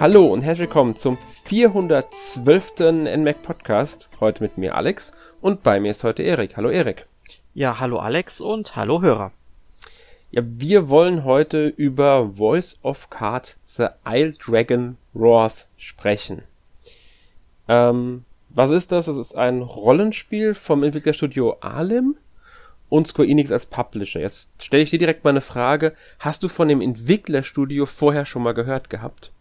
Hallo und herzlich willkommen zum 412. NMAC Podcast. Heute mit mir Alex und bei mir ist heute Erik. Hallo Erik. Ja, hallo Alex und hallo Hörer. Ja, wir wollen heute über Voice of Cards The Isle Dragon Roars sprechen. Ähm, was ist das? Das ist ein Rollenspiel vom Entwicklerstudio Alim und Square Enix als Publisher. Jetzt stelle ich dir direkt mal eine Frage. Hast du von dem Entwicklerstudio vorher schon mal gehört gehabt?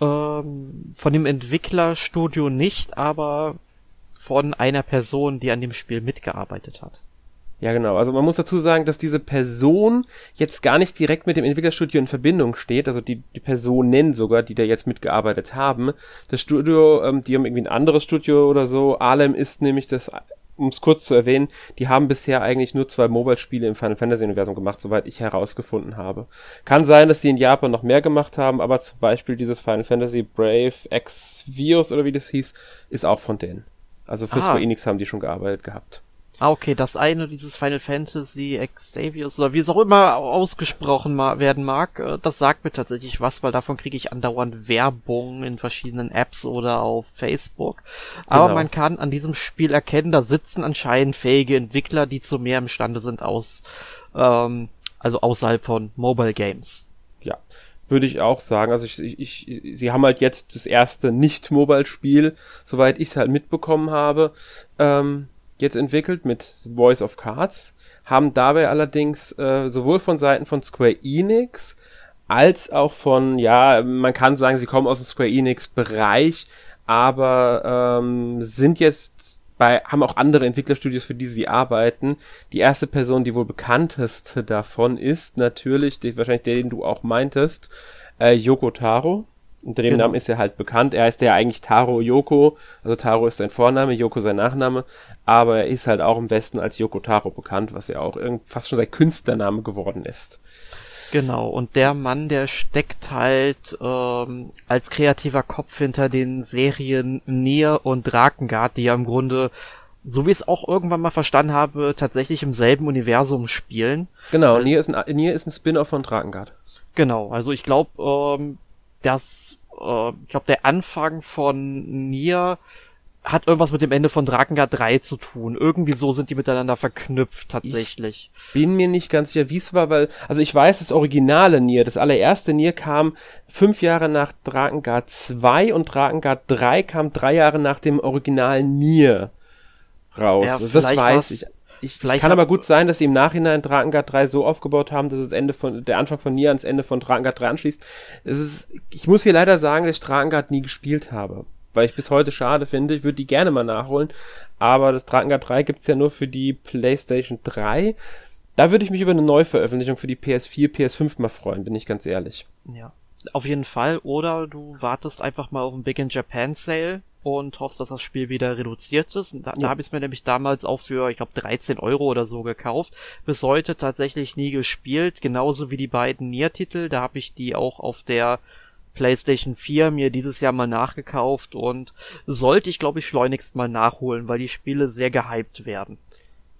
Ähm, von dem Entwicklerstudio nicht, aber von einer Person, die an dem Spiel mitgearbeitet hat. Ja, genau. Also man muss dazu sagen, dass diese Person jetzt gar nicht direkt mit dem Entwicklerstudio in Verbindung steht. Also die, die Personen sogar, die da jetzt mitgearbeitet haben. Das Studio, ähm, die haben irgendwie ein anderes Studio oder so. Alem ist nämlich das um es kurz zu erwähnen, die haben bisher eigentlich nur zwei Mobile-Spiele im Final Fantasy-Universum gemacht, soweit ich herausgefunden habe. Kann sein, dass sie in Japan noch mehr gemacht haben, aber zum Beispiel dieses Final Fantasy Brave X Vios oder wie das hieß, ist auch von denen. Also für ah. Square Enix haben die schon gearbeitet gehabt. Ah, okay, das eine, dieses Final Fantasy Xavius oder wie es auch immer ausgesprochen werden mag, äh, das sagt mir tatsächlich was, weil davon kriege ich andauernd Werbung in verschiedenen Apps oder auf Facebook. Aber genau. man kann an diesem Spiel erkennen, da sitzen anscheinend fähige Entwickler, die zu mehr imstande sind aus, ähm, also außerhalb von Mobile Games. Ja, würde ich auch sagen. Also ich, ich, ich, sie haben halt jetzt das erste Nicht-Mobile-Spiel, soweit ich es halt mitbekommen habe. Ähm, jetzt entwickelt mit Voice of Cards, haben dabei allerdings äh, sowohl von Seiten von Square Enix als auch von, ja, man kann sagen, sie kommen aus dem Square Enix Bereich, aber ähm, sind jetzt bei, haben auch andere Entwicklerstudios, für die sie arbeiten. Die erste Person, die wohl bekannteste davon ist natürlich, die, wahrscheinlich der, den du auch meintest, äh, Yoko Taro. Unter dem genau. Namen ist er halt bekannt. Er heißt ja eigentlich Taro Yoko. Also Taro ist sein Vorname, Yoko sein Nachname. Aber er ist halt auch im Westen als Yoko Taro bekannt, was ja auch fast schon sein Künstlername geworden ist. Genau, und der Mann, der steckt halt ähm, als kreativer Kopf hinter den Serien Nier und Drakengard, die ja im Grunde, so wie ich es auch irgendwann mal verstanden habe, tatsächlich im selben Universum spielen. Genau, Nier ist ein, Nier ist ein Spin-off von Drakengard. Genau, also ich glaube, ähm, das, äh, ich glaube, der Anfang von Nier hat irgendwas mit dem Ende von Drakengard 3 zu tun. Irgendwie so sind die miteinander verknüpft tatsächlich. Ich bin mir nicht ganz sicher, wie es war, weil, also ich weiß, das originale Nier, das allererste Nier kam fünf Jahre nach Drakengard 2 und Drakengard 3 kam drei Jahre nach dem originalen Nier raus. Ja, also das weiß ich. Ich, Vielleicht kann aber gut sein, dass sie im Nachhinein Drakengard 3 so aufgebaut haben, dass es Ende von, der Anfang von Nier ans Ende von Drakengard 3 anschließt. Es ist, ich muss hier leider sagen, dass ich Drakengard nie gespielt habe. Weil ich bis heute schade finde. Ich würde die gerne mal nachholen. Aber das Drakengard 3 gibt's ja nur für die PlayStation 3. Da würde ich mich über eine Neuveröffentlichung für die PS4, PS5 mal freuen, bin ich ganz ehrlich. Ja. Auf jeden Fall. Oder du wartest einfach mal auf den Big in Japan Sale und hoffst, dass das Spiel wieder reduziert ist. Und da, ja. da habe ich es mir nämlich damals auch für, ich glaube, 13 Euro oder so gekauft. Bis heute tatsächlich nie gespielt, genauso wie die beiden Nier-Titel. Da habe ich die auch auf der PlayStation 4 mir dieses Jahr mal nachgekauft und sollte ich, glaube ich, schleunigst mal nachholen, weil die Spiele sehr gehypt werden.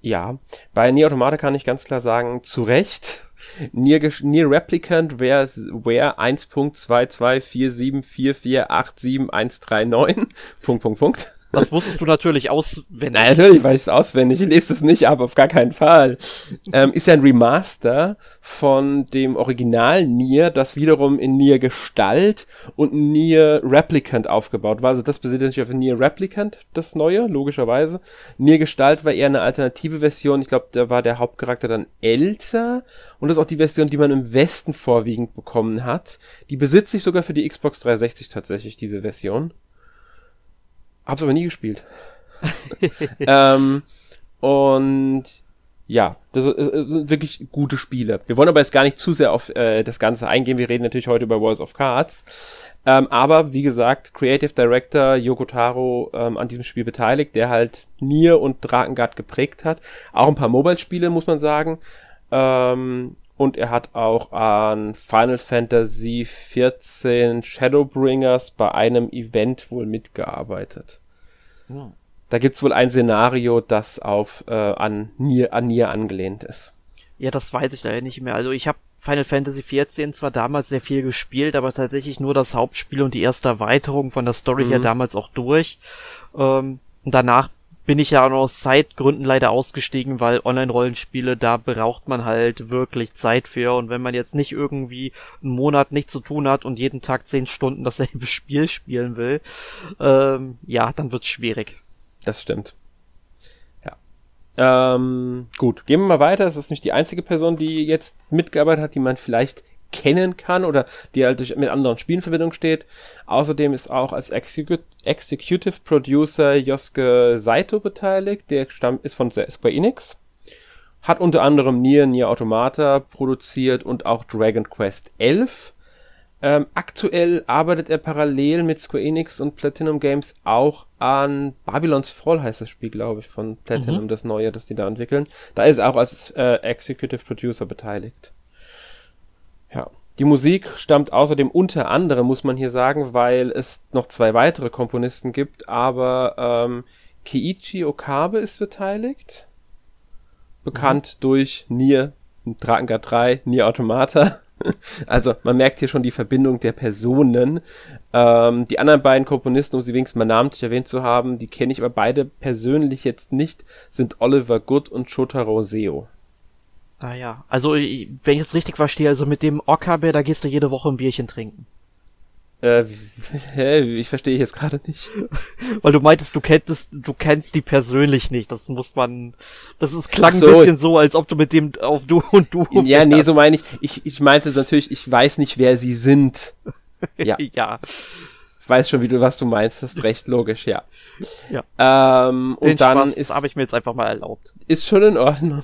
Ja, bei Nier Automata kann ich ganz klar sagen, zu Recht. Nier, Nier Replicant where 1.22474487139. Punkt, Punkt, Punkt. Das wusstest du natürlich auswendig. Nein, natürlich weiß ich es auswendig. Ich lese es nicht ab, auf gar keinen Fall. ähm, ist ja ein Remaster von dem Original Nier, das wiederum in Nier Gestalt und Nier Replicant aufgebaut war. Also das basiert natürlich auf Nier Replicant, das neue, logischerweise. Nier Gestalt war eher eine alternative Version. Ich glaube, da war der Hauptcharakter dann älter. Und das ist auch die Version, die man im Westen vorwiegend bekommen hat. Die besitze ich sogar für die Xbox 360 tatsächlich, diese Version. Hab's aber nie gespielt. ähm, und ja, das sind wirklich gute Spiele. Wir wollen aber jetzt gar nicht zu sehr auf äh, das Ganze eingehen. Wir reden natürlich heute über Wars of Cards. Ähm, aber wie gesagt, Creative Director Yoko Taro ähm, an diesem Spiel beteiligt, der halt Nier und Drakengard geprägt hat. Auch ein paar Mobile-Spiele, muss man sagen. Ähm, und er hat auch an Final Fantasy XIV Shadowbringers bei einem Event wohl mitgearbeitet. Ja. Da gibt's wohl ein Szenario, das auf äh, an Nier, an Nier angelehnt ist. Ja, das weiß ich leider nicht mehr. Also ich habe Final Fantasy XIV zwar damals sehr viel gespielt, aber tatsächlich nur das Hauptspiel und die erste Erweiterung von der Story mhm. her damals auch durch. Ähm, und danach bin ich ja auch aus Zeitgründen leider ausgestiegen, weil Online-Rollenspiele, da braucht man halt wirklich Zeit für. Und wenn man jetzt nicht irgendwie einen Monat nichts zu tun hat und jeden Tag zehn Stunden dasselbe Spiel spielen will, ähm, ja, dann wird's schwierig. Das stimmt. Ähm, gut, gehen wir mal weiter. Das ist nicht die einzige Person, die jetzt mitgearbeitet hat, die man vielleicht kennen kann oder die halt durch, mit anderen Spielen in Verbindung steht. Außerdem ist auch als Execu Executive Producer Yosuke Saito beteiligt, der stammt, ist von Square Enix. Hat unter anderem Nier, Nier Automata produziert und auch Dragon Quest 11. Ähm, aktuell arbeitet er parallel mit Square Enix und Platinum Games auch an Babylon's Fall heißt das Spiel, glaube ich, von Platinum, mhm. das neue, das die da entwickeln. Da ist er auch als äh, Executive Producer beteiligt. Ja. Die Musik stammt außerdem unter anderem, muss man hier sagen, weil es noch zwei weitere Komponisten gibt, aber ähm, Keiichi Okabe ist beteiligt. Bekannt mhm. durch Nier, Drakengard 3, Nier Automata Also man merkt hier schon die Verbindung der Personen. Ähm, die anderen beiden Komponisten, um sie wenigstens mal namentlich erwähnt zu haben, die kenne ich aber beide persönlich jetzt nicht, sind Oliver Good und Shotaro Seo. Ah ja, also wenn ich es richtig verstehe, also mit dem Okabe, da gehst du jede Woche ein Bierchen trinken. Äh, hä, ich verstehe jetzt gerade nicht. Weil du meintest, du kennst, du kennst die persönlich nicht. Das muss man, das ist, klang so. ein bisschen so, als ob du mit dem auf du und du. Ja, fährst. nee, so meine ich. Ich, ich meinte natürlich, ich weiß nicht, wer sie sind. Ja. ja. Ich weiß schon, wie du, was du meinst. Das ist recht logisch, ja. Ja. Ähm, Den und dann Spaß ist, habe ich mir jetzt einfach mal erlaubt. Ist schon in Ordnung.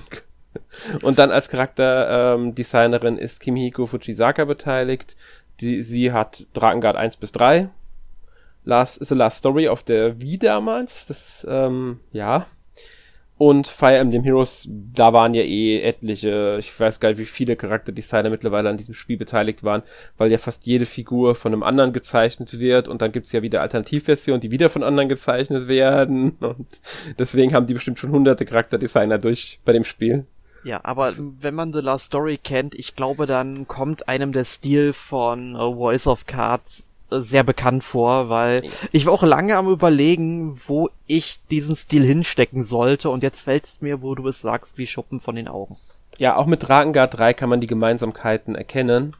Und dann als Charakterdesignerin ähm, ist Kimihiko Fujisaka beteiligt. Die, sie hat Drakengard 1 bis 3. Last, The Last Story auf der Wii damals. Das, ähm, ja. Und Fire Emblem Heroes, da waren ja eh etliche, ich weiß gar nicht, wie viele Charakterdesigner mittlerweile an diesem Spiel beteiligt waren, weil ja fast jede Figur von einem anderen gezeichnet wird und dann gibt's ja wieder Alternativversionen, die wieder von anderen gezeichnet werden und deswegen haben die bestimmt schon hunderte Charakterdesigner durch bei dem Spiel. Ja, aber wenn man The Last Story kennt, ich glaube, dann kommt einem der Stil von uh, Voice of Cards äh, sehr bekannt vor, weil ich war auch lange am überlegen, wo ich diesen Stil hinstecken sollte und jetzt fällt es mir, wo du es sagst, wie Schuppen von den Augen. Ja, auch mit Drakengard 3 kann man die Gemeinsamkeiten erkennen,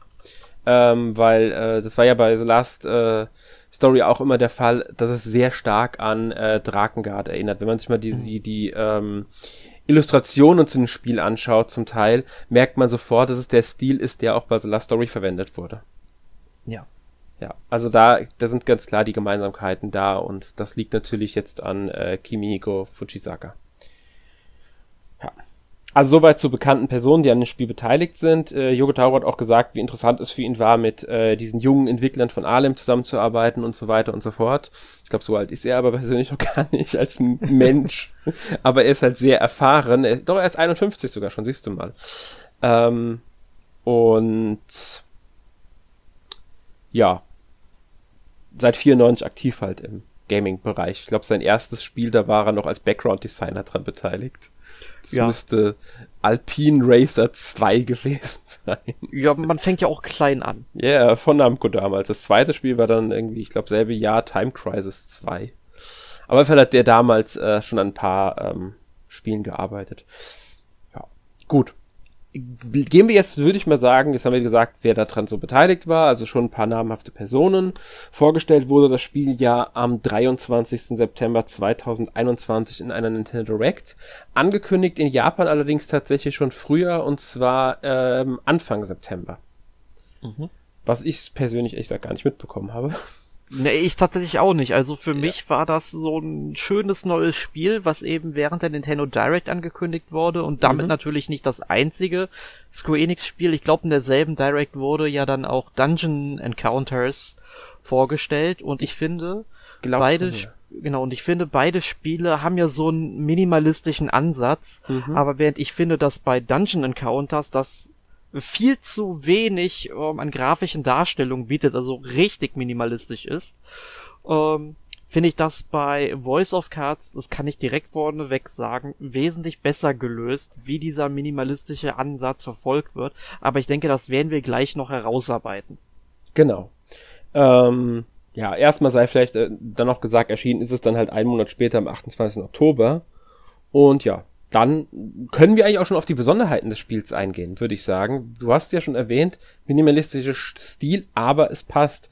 ähm, weil äh, das war ja bei The Last äh, Story auch immer der Fall, dass es sehr stark an äh, Drakengard erinnert. Wenn man sich mal die, die, die ähm, Illustrationen zu dem Spiel anschaut, zum Teil, merkt man sofort, dass es der Stil ist, der auch bei The Last Story verwendet wurde. Ja. Ja, also da, da sind ganz klar die Gemeinsamkeiten da und das liegt natürlich jetzt an äh, Kimihiko Fujisaka. Ja. Also soweit zu bekannten Personen, die an dem Spiel beteiligt sind. Äh, Yogo Taro hat auch gesagt, wie interessant es für ihn war, mit äh, diesen jungen Entwicklern von Alem zusammenzuarbeiten und so weiter und so fort. Ich glaube, so alt ist er aber persönlich noch gar nicht als Mensch. aber er ist halt sehr erfahren. Er, doch, er ist 51 sogar schon, siehst du mal. Ähm, und ja, seit 94 aktiv halt im Gaming-Bereich. Ich glaube, sein erstes Spiel, da war er noch als Background-Designer dran beteiligt. Das ja. müsste Alpine Racer 2 gewesen sein. Ja, man fängt ja auch klein an. Ja, yeah, von Namco damals. Das zweite Spiel war dann irgendwie, ich glaube, selbe Jahr Time Crisis 2. Aber vielleicht hat der damals äh, schon an ein paar ähm, Spielen gearbeitet. Ja, gut gehen wir jetzt, würde ich mal sagen, jetzt haben wir gesagt, wer daran so beteiligt war, also schon ein paar namhafte Personen. Vorgestellt wurde das Spiel ja am 23. September 2021 in einer Nintendo Direct. Angekündigt in Japan allerdings tatsächlich schon früher und zwar ähm, Anfang September. Mhm. Was ich persönlich echt gar nicht mitbekommen habe. Nee, ich tatsächlich auch nicht. Also für ja. mich war das so ein schönes neues Spiel, was eben während der Nintendo Direct angekündigt wurde und damit mhm. natürlich nicht das einzige Square Enix Spiel. Ich glaube, in derselben Direct wurde ja dann auch Dungeon Encounters vorgestellt und ich finde, Glaubst beide, genau, und ich finde, beide Spiele haben ja so einen minimalistischen Ansatz, mhm. aber während ich finde, dass bei Dungeon Encounters das viel zu wenig ähm, an grafischen Darstellungen bietet, also richtig minimalistisch ist. Ähm, finde ich das bei Voice of Cards, das kann ich direkt vorneweg sagen, wesentlich besser gelöst, wie dieser minimalistische Ansatz verfolgt wird. Aber ich denke, das werden wir gleich noch herausarbeiten. Genau. Ähm, ja, erstmal sei vielleicht äh, dann noch gesagt, erschienen ist es dann halt einen Monat später am 28. Oktober. Und ja, dann können wir eigentlich auch schon auf die Besonderheiten des Spiels eingehen, würde ich sagen. Du hast ja schon erwähnt, minimalistischer Stil, aber es passt.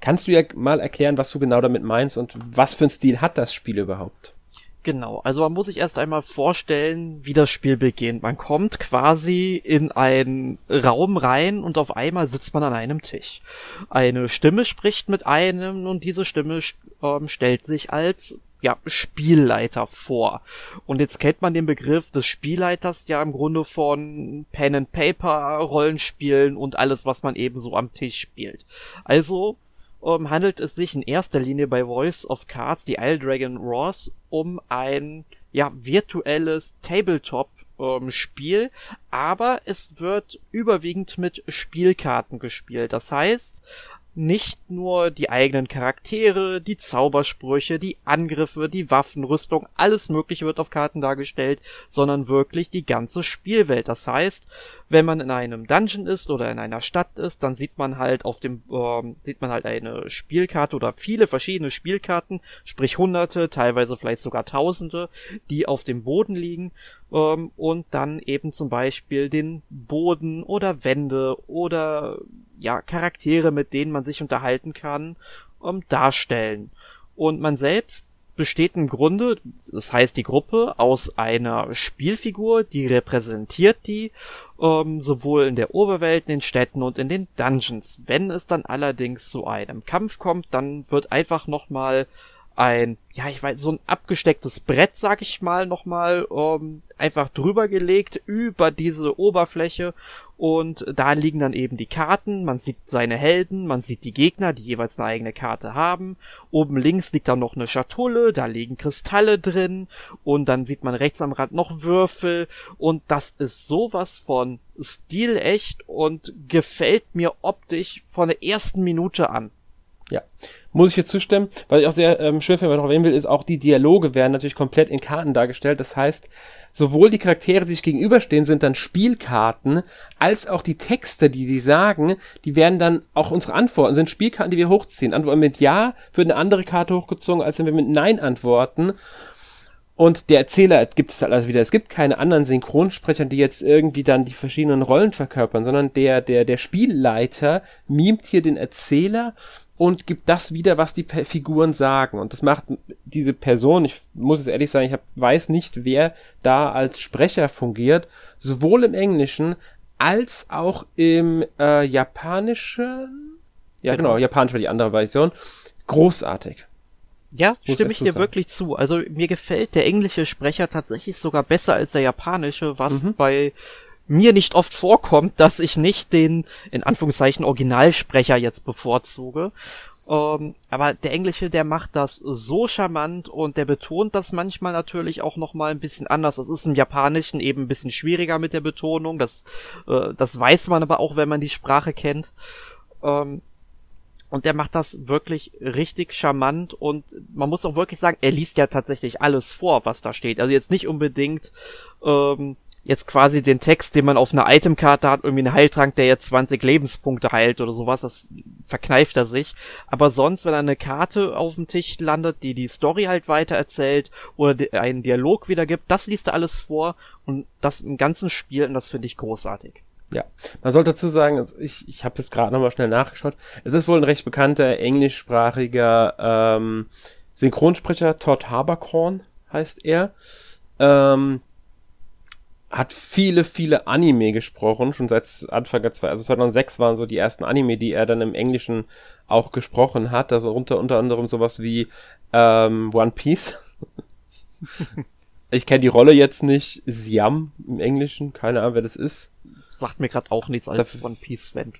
Kannst du ja mal erklären, was du genau damit meinst und was für ein Stil hat das Spiel überhaupt? Genau, also man muss sich erst einmal vorstellen, wie das Spiel beginnt. Man kommt quasi in einen Raum rein und auf einmal sitzt man an einem Tisch. Eine Stimme spricht mit einem und diese Stimme ähm, stellt sich als ja, Spielleiter vor. Und jetzt kennt man den Begriff des Spielleiters ja im Grunde von Pen and Paper, Rollenspielen und alles, was man eben so am Tisch spielt. Also ähm, handelt es sich in erster Linie bei Voice of Cards, die Isle Dragon Wars, um ein ja virtuelles Tabletop ähm, Spiel, aber es wird überwiegend mit Spielkarten gespielt. Das heißt, nicht nur die eigenen Charaktere, die Zaubersprüche, die Angriffe, die Waffenrüstung, alles mögliche wird auf Karten dargestellt, sondern wirklich die ganze Spielwelt. Das heißt, wenn man in einem Dungeon ist oder in einer Stadt ist, dann sieht man halt auf dem ähm, sieht man halt eine Spielkarte oder viele verschiedene Spielkarten, sprich hunderte, teilweise vielleicht sogar tausende, die auf dem Boden liegen ähm, und dann eben zum Beispiel den Boden oder Wände oder ja, Charaktere, mit denen man sich unterhalten kann, ähm, darstellen. Und man selbst besteht im Grunde, das heißt die Gruppe, aus einer Spielfigur, die repräsentiert die, ähm, sowohl in der Oberwelt, in den Städten und in den Dungeons. Wenn es dann allerdings zu einem Kampf kommt, dann wird einfach nochmal ein, ja, ich weiß, so ein abgestecktes Brett, sag ich mal, nochmal ähm, einfach drüber gelegt über diese Oberfläche und da liegen dann eben die Karten, man sieht seine Helden, man sieht die Gegner, die jeweils eine eigene Karte haben. Oben links liegt dann noch eine Schatulle, da liegen Kristalle drin und dann sieht man rechts am Rand noch Würfel und das ist sowas von stilecht und gefällt mir optisch von der ersten Minute an. Ja, muss ich jetzt zustimmen. Was ich auch sehr ähm, schön finde, was ich noch erwähnen will, ist auch die Dialoge werden natürlich komplett in Karten dargestellt. Das heißt, sowohl die Charaktere, die sich gegenüberstehen, sind dann Spielkarten, als auch die Texte, die sie sagen, die werden dann auch unsere Antworten, sind Spielkarten, die wir hochziehen. Antworten mit Ja wird eine andere Karte hochgezogen, als wenn wir mit Nein antworten. Und der Erzähler gibt es halt also wieder. Es gibt keine anderen Synchronsprecher, die jetzt irgendwie dann die verschiedenen Rollen verkörpern, sondern der, der, der Spielleiter mimt hier den Erzähler und gibt das wieder, was die Figuren sagen. Und das macht diese Person, ich muss es ehrlich sagen, ich hab, weiß nicht, wer da als Sprecher fungiert, sowohl im Englischen als auch im äh, Japanischen. Ja, genau, genau Japanisch war die andere Version. Großartig. Ja, stimme ich dir sagen. wirklich zu. Also mir gefällt der englische Sprecher tatsächlich sogar besser als der japanische, was mhm. bei mir nicht oft vorkommt, dass ich nicht den, in Anführungszeichen, Originalsprecher jetzt bevorzuge. Ähm, aber der Englische, der macht das so charmant und der betont das manchmal natürlich auch nochmal ein bisschen anders. Das ist im Japanischen eben ein bisschen schwieriger mit der Betonung. Das, äh, das weiß man aber auch, wenn man die Sprache kennt. Ähm, und der macht das wirklich richtig charmant und man muss auch wirklich sagen, er liest ja tatsächlich alles vor, was da steht. Also jetzt nicht unbedingt ähm, jetzt quasi den Text, den man auf einer Itemkarte hat, irgendwie einen Heiltrank, der jetzt 20 Lebenspunkte heilt oder sowas, das verkneift er sich. Aber sonst, wenn eine Karte auf dem Tisch landet, die die Story halt weiter erzählt oder einen Dialog wiedergibt, das liest er alles vor und das im ganzen Spiel und das finde ich großartig. Ja, man sollte dazu sagen, ich, ich habe das gerade nochmal schnell nachgeschaut. Es ist wohl ein recht bekannter englischsprachiger ähm, Synchronsprecher, Todd Haberkorn heißt er. Ähm, hat viele, viele Anime gesprochen, schon seit Anfang der zwei, also 2006 waren so die ersten Anime, die er dann im Englischen auch gesprochen hat, also unter, unter anderem sowas wie ähm, One Piece. ich kenne die Rolle jetzt nicht, Siam im Englischen, keine Ahnung, wer das ist. Sagt mir gerade auch nichts als dafür, One Piece Fan.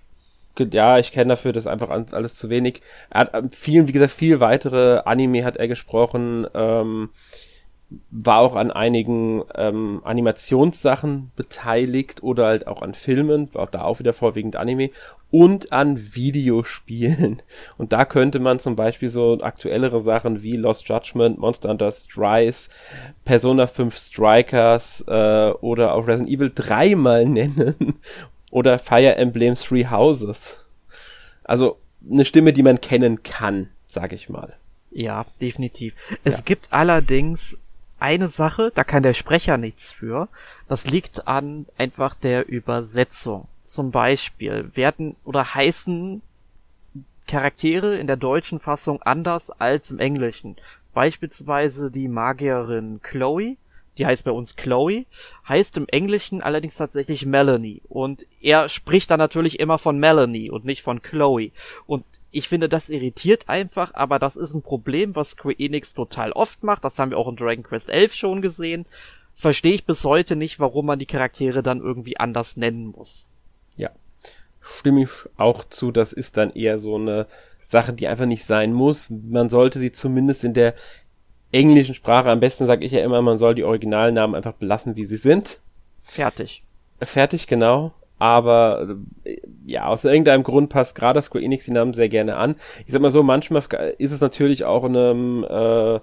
Ja, ich kenne dafür das einfach alles zu wenig. Er hat vielen, wie gesagt, viel weitere Anime hat er gesprochen, ähm, war auch an einigen ähm, Animationssachen beteiligt oder halt auch an Filmen, war auch da auch wieder vorwiegend Anime und an Videospielen. Und da könnte man zum Beispiel so aktuellere Sachen wie Lost Judgment, Monster Hunter Rise, Persona 5 Strikers äh, oder auch Resident Evil 3 mal nennen. oder Fire Emblem Three Houses. Also eine Stimme, die man kennen kann, sag ich mal. Ja, definitiv. Es ja. gibt allerdings eine Sache, da kann der Sprecher nichts für. Das liegt an einfach der Übersetzung. Zum Beispiel werden oder heißen Charaktere in der deutschen Fassung anders als im Englischen. Beispielsweise die Magierin Chloe, die heißt bei uns Chloe, heißt im Englischen allerdings tatsächlich Melanie. Und er spricht dann natürlich immer von Melanie und nicht von Chloe. Und ich finde, das irritiert einfach, aber das ist ein Problem, was Square Enix total oft macht. Das haben wir auch in Dragon Quest 11 schon gesehen. Verstehe ich bis heute nicht, warum man die Charaktere dann irgendwie anders nennen muss. Ja, stimme ich auch zu. Das ist dann eher so eine Sache, die einfach nicht sein muss. Man sollte sie zumindest in der englischen Sprache, am besten sage ich ja immer, man soll die Originalnamen einfach belassen, wie sie sind. Fertig. Fertig, genau aber äh, ja, aus irgendeinem Grund passt gerade Square Enix die Namen sehr gerne an. Ich sag mal so, manchmal ist es natürlich auch einem äh,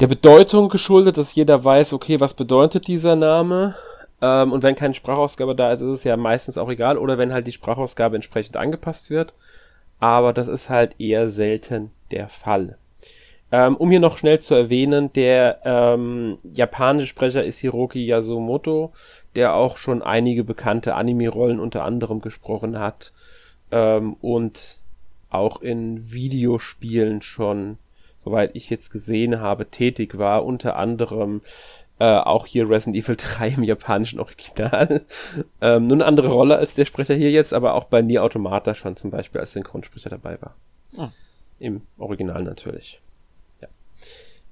der Bedeutung geschuldet, dass jeder weiß, okay, was bedeutet dieser Name? Ähm, und wenn keine Sprachausgabe da ist, ist es ja meistens auch egal, oder wenn halt die Sprachausgabe entsprechend angepasst wird. Aber das ist halt eher selten der Fall. Ähm, um hier noch schnell zu erwähnen, der ähm, japanische Sprecher ist Hiroki Yasumoto der auch schon einige bekannte Anime-Rollen unter anderem gesprochen hat ähm, und auch in Videospielen schon, soweit ich jetzt gesehen habe, tätig war, unter anderem äh, auch hier Resident Evil 3 im japanischen Original. ähm, nur eine andere Rolle als der Sprecher hier jetzt, aber auch bei Nier Automata schon zum Beispiel als Synchronsprecher dabei war. Ah. Im Original natürlich.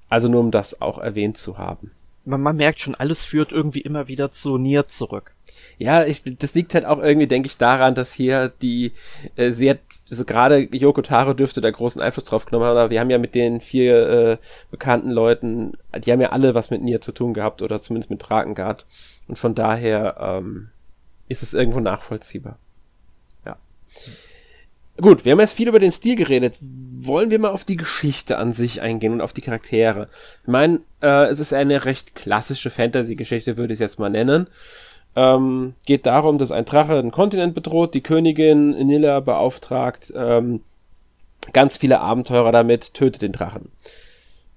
Also nur um das auch erwähnt zu haben man, man merkt schon, alles führt irgendwie immer wieder zu Nier zurück. Ja, ich, das liegt halt auch irgendwie, denke ich, daran, dass hier die äh, sehr, also gerade Yoko Taro dürfte da großen Einfluss drauf genommen haben, aber wir haben ja mit den vier äh, bekannten Leuten, die haben ja alle was mit Nier zu tun gehabt oder zumindest mit Drakengard. Und von daher ähm, ist es irgendwo nachvollziehbar. Ja. Mhm. Gut, wir haben jetzt viel über den Stil geredet. Wollen wir mal auf die Geschichte an sich eingehen und auf die Charaktere? Ich meine, äh, es ist eine recht klassische Fantasy-Geschichte, würde ich es jetzt mal nennen. Ähm, geht darum, dass ein Drache einen Kontinent bedroht, die Königin Nilla beauftragt, ähm, ganz viele Abenteurer damit, tötet den Drachen.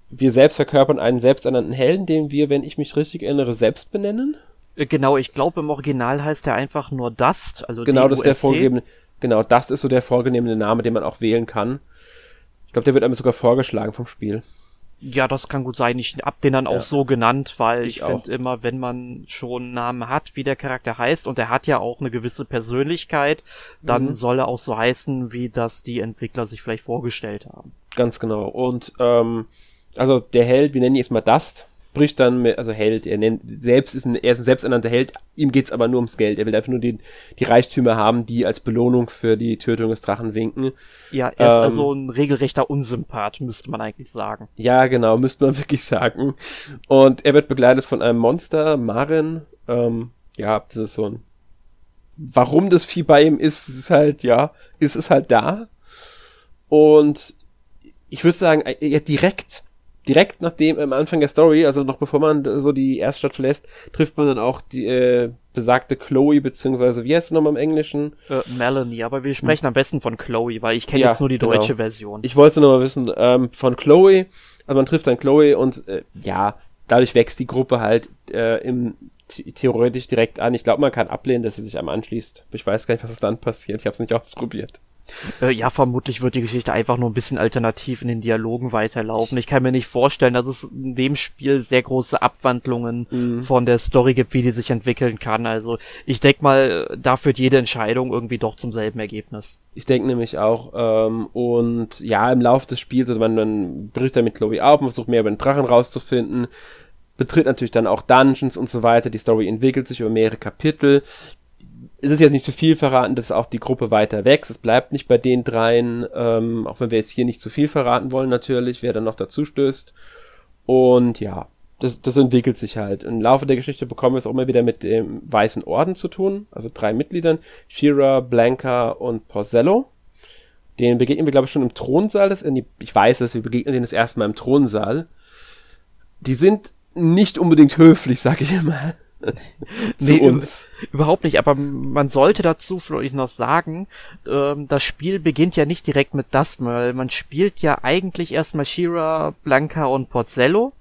Wir selbst verkörpern einen selbsternannten Helden, den wir, wenn ich mich richtig erinnere, selbst benennen. Äh, genau, ich glaube im Original heißt er einfach nur Dust, also Genau, das ist der vorgegebene. Genau, das ist so der vorgenehmene Name, den man auch wählen kann. Ich glaube, der wird einem sogar vorgeschlagen vom Spiel. Ja, das kann gut sein. Ich hab den dann ja. auch so genannt, weil ich, ich finde immer, wenn man schon einen Namen hat, wie der Charakter heißt, und er hat ja auch eine gewisse Persönlichkeit, dann mhm. soll er auch so heißen, wie das die Entwickler sich vielleicht vorgestellt haben. Ganz genau. Und ähm, also der Held, wir nennen ihn jetzt mal Dust, bricht dann, mit, also Held, er nennt, selbst ist ein, er ist ein selbsternannter Held, ihm geht's aber nur ums Geld. Er will einfach nur die, die Reichtümer haben, die als Belohnung für die Tötung des Drachen winken. Ja, er ist ähm, also ein regelrechter Unsympath, müsste man eigentlich sagen. Ja, genau, müsste man wirklich sagen. Und er wird begleitet von einem Monster, Marin. Ähm, ja, das ist so ein, warum das Vieh bei ihm ist, ist halt, ja, ist es halt da. Und ich würde sagen, ja, direkt direkt nachdem am Anfang der Story, also noch bevor man so die Erststadt verlässt, trifft man dann auch die äh, besagte Chloe, beziehungsweise wie heißt sie nochmal im Englischen? Äh, Melanie, aber wir sprechen hm. am besten von Chloe, weil ich kenne ja, jetzt nur die genau. deutsche Version. Ich wollte nur mal wissen, ähm, von Chloe, also man trifft dann Chloe und äh, ja, dadurch wächst die Gruppe halt äh, im theoretisch direkt an. Ich glaube, man kann ablehnen, dass sie sich am anschließt. Ich weiß gar nicht, was dann passiert. Ich habe es nicht ausprobiert. Äh, ja, vermutlich wird die Geschichte einfach nur ein bisschen alternativ in den Dialogen weiterlaufen. Ich kann mir nicht vorstellen, dass es in dem Spiel sehr große Abwandlungen mhm. von der Story gibt, wie die sich entwickeln kann. Also ich denke mal, da führt jede Entscheidung irgendwie doch zum selben Ergebnis. Ich denke nämlich auch. Ähm, und ja, im Laufe des Spiels, also man, man bricht dann mit Chloe auf, man versucht mehr über den Drachen rauszufinden betritt natürlich dann auch Dungeons und so weiter. Die Story entwickelt sich über mehrere Kapitel es ist jetzt nicht zu viel verraten, dass auch die Gruppe weiter wächst. Es bleibt nicht bei den dreien, ähm, auch wenn wir jetzt hier nicht zu viel verraten wollen, natürlich, wer dann noch dazu stößt. Und ja, das, das entwickelt sich halt. Im Laufe der Geschichte bekommen wir es auch immer wieder mit dem Weißen Orden zu tun, also drei Mitgliedern, Shira, Blanca und Porcello. Den begegnen wir, glaube ich, schon im Thronsaal. Das, ich weiß es, wir begegnen denen das erste Mal im Thronsaal. Die sind nicht unbedingt höflich, sag ich immer. Zu nee, uns. Überhaupt nicht, aber man sollte dazu vielleicht noch sagen, ähm, das Spiel beginnt ja nicht direkt mit Dust, weil man spielt ja eigentlich erstmal Shira, Blanca und Porzello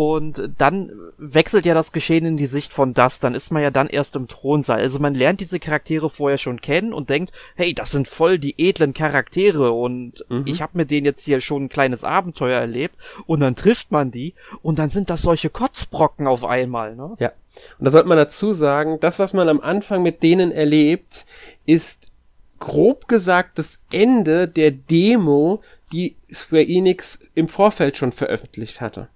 und dann wechselt ja das Geschehen in die Sicht von das, dann ist man ja dann erst im Thronsaal. Also man lernt diese Charaktere vorher schon kennen und denkt, hey, das sind voll die edlen Charaktere und mhm. ich habe mit denen jetzt hier schon ein kleines Abenteuer erlebt und dann trifft man die und dann sind das solche Kotzbrocken auf einmal, ne? Ja. Und da sollte man dazu sagen, das, was man am Anfang mit denen erlebt, ist grob gesagt das Ende der Demo, die Square Enix im Vorfeld schon veröffentlicht hatte.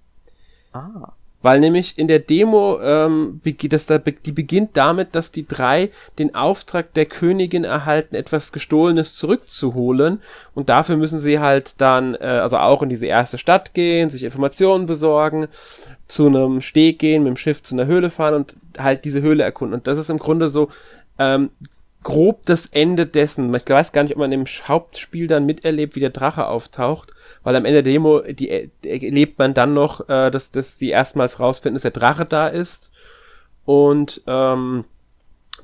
Ah. Weil nämlich in der Demo, ähm, das da, die beginnt damit, dass die drei den Auftrag der Königin erhalten, etwas Gestohlenes zurückzuholen. Und dafür müssen sie halt dann, äh, also auch in diese erste Stadt gehen, sich Informationen besorgen, zu einem Steg gehen, mit dem Schiff zu einer Höhle fahren und halt diese Höhle erkunden. Und das ist im Grunde so ähm, grob das Ende dessen. Ich weiß gar nicht, ob man im Hauptspiel dann miterlebt, wie der Drache auftaucht, weil am Ende der Demo die, erlebt man dann noch, äh, dass, dass sie erstmals rausfinden, dass der Drache da ist und ähm,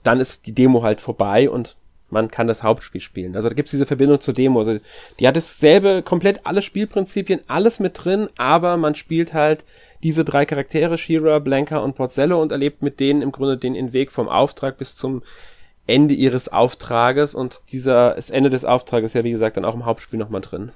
dann ist die Demo halt vorbei und man kann das Hauptspiel spielen. Also da gibt's diese Verbindung zur Demo. Also die hat dasselbe, komplett alle Spielprinzipien, alles mit drin, aber man spielt halt diese drei Charaktere, Shira, Blanca und Porzello und erlebt mit denen im Grunde den Weg vom Auftrag bis zum Ende ihres Auftrages und dieser, das Ende des Auftrages ist ja wie gesagt dann auch im Hauptspiel nochmal drin.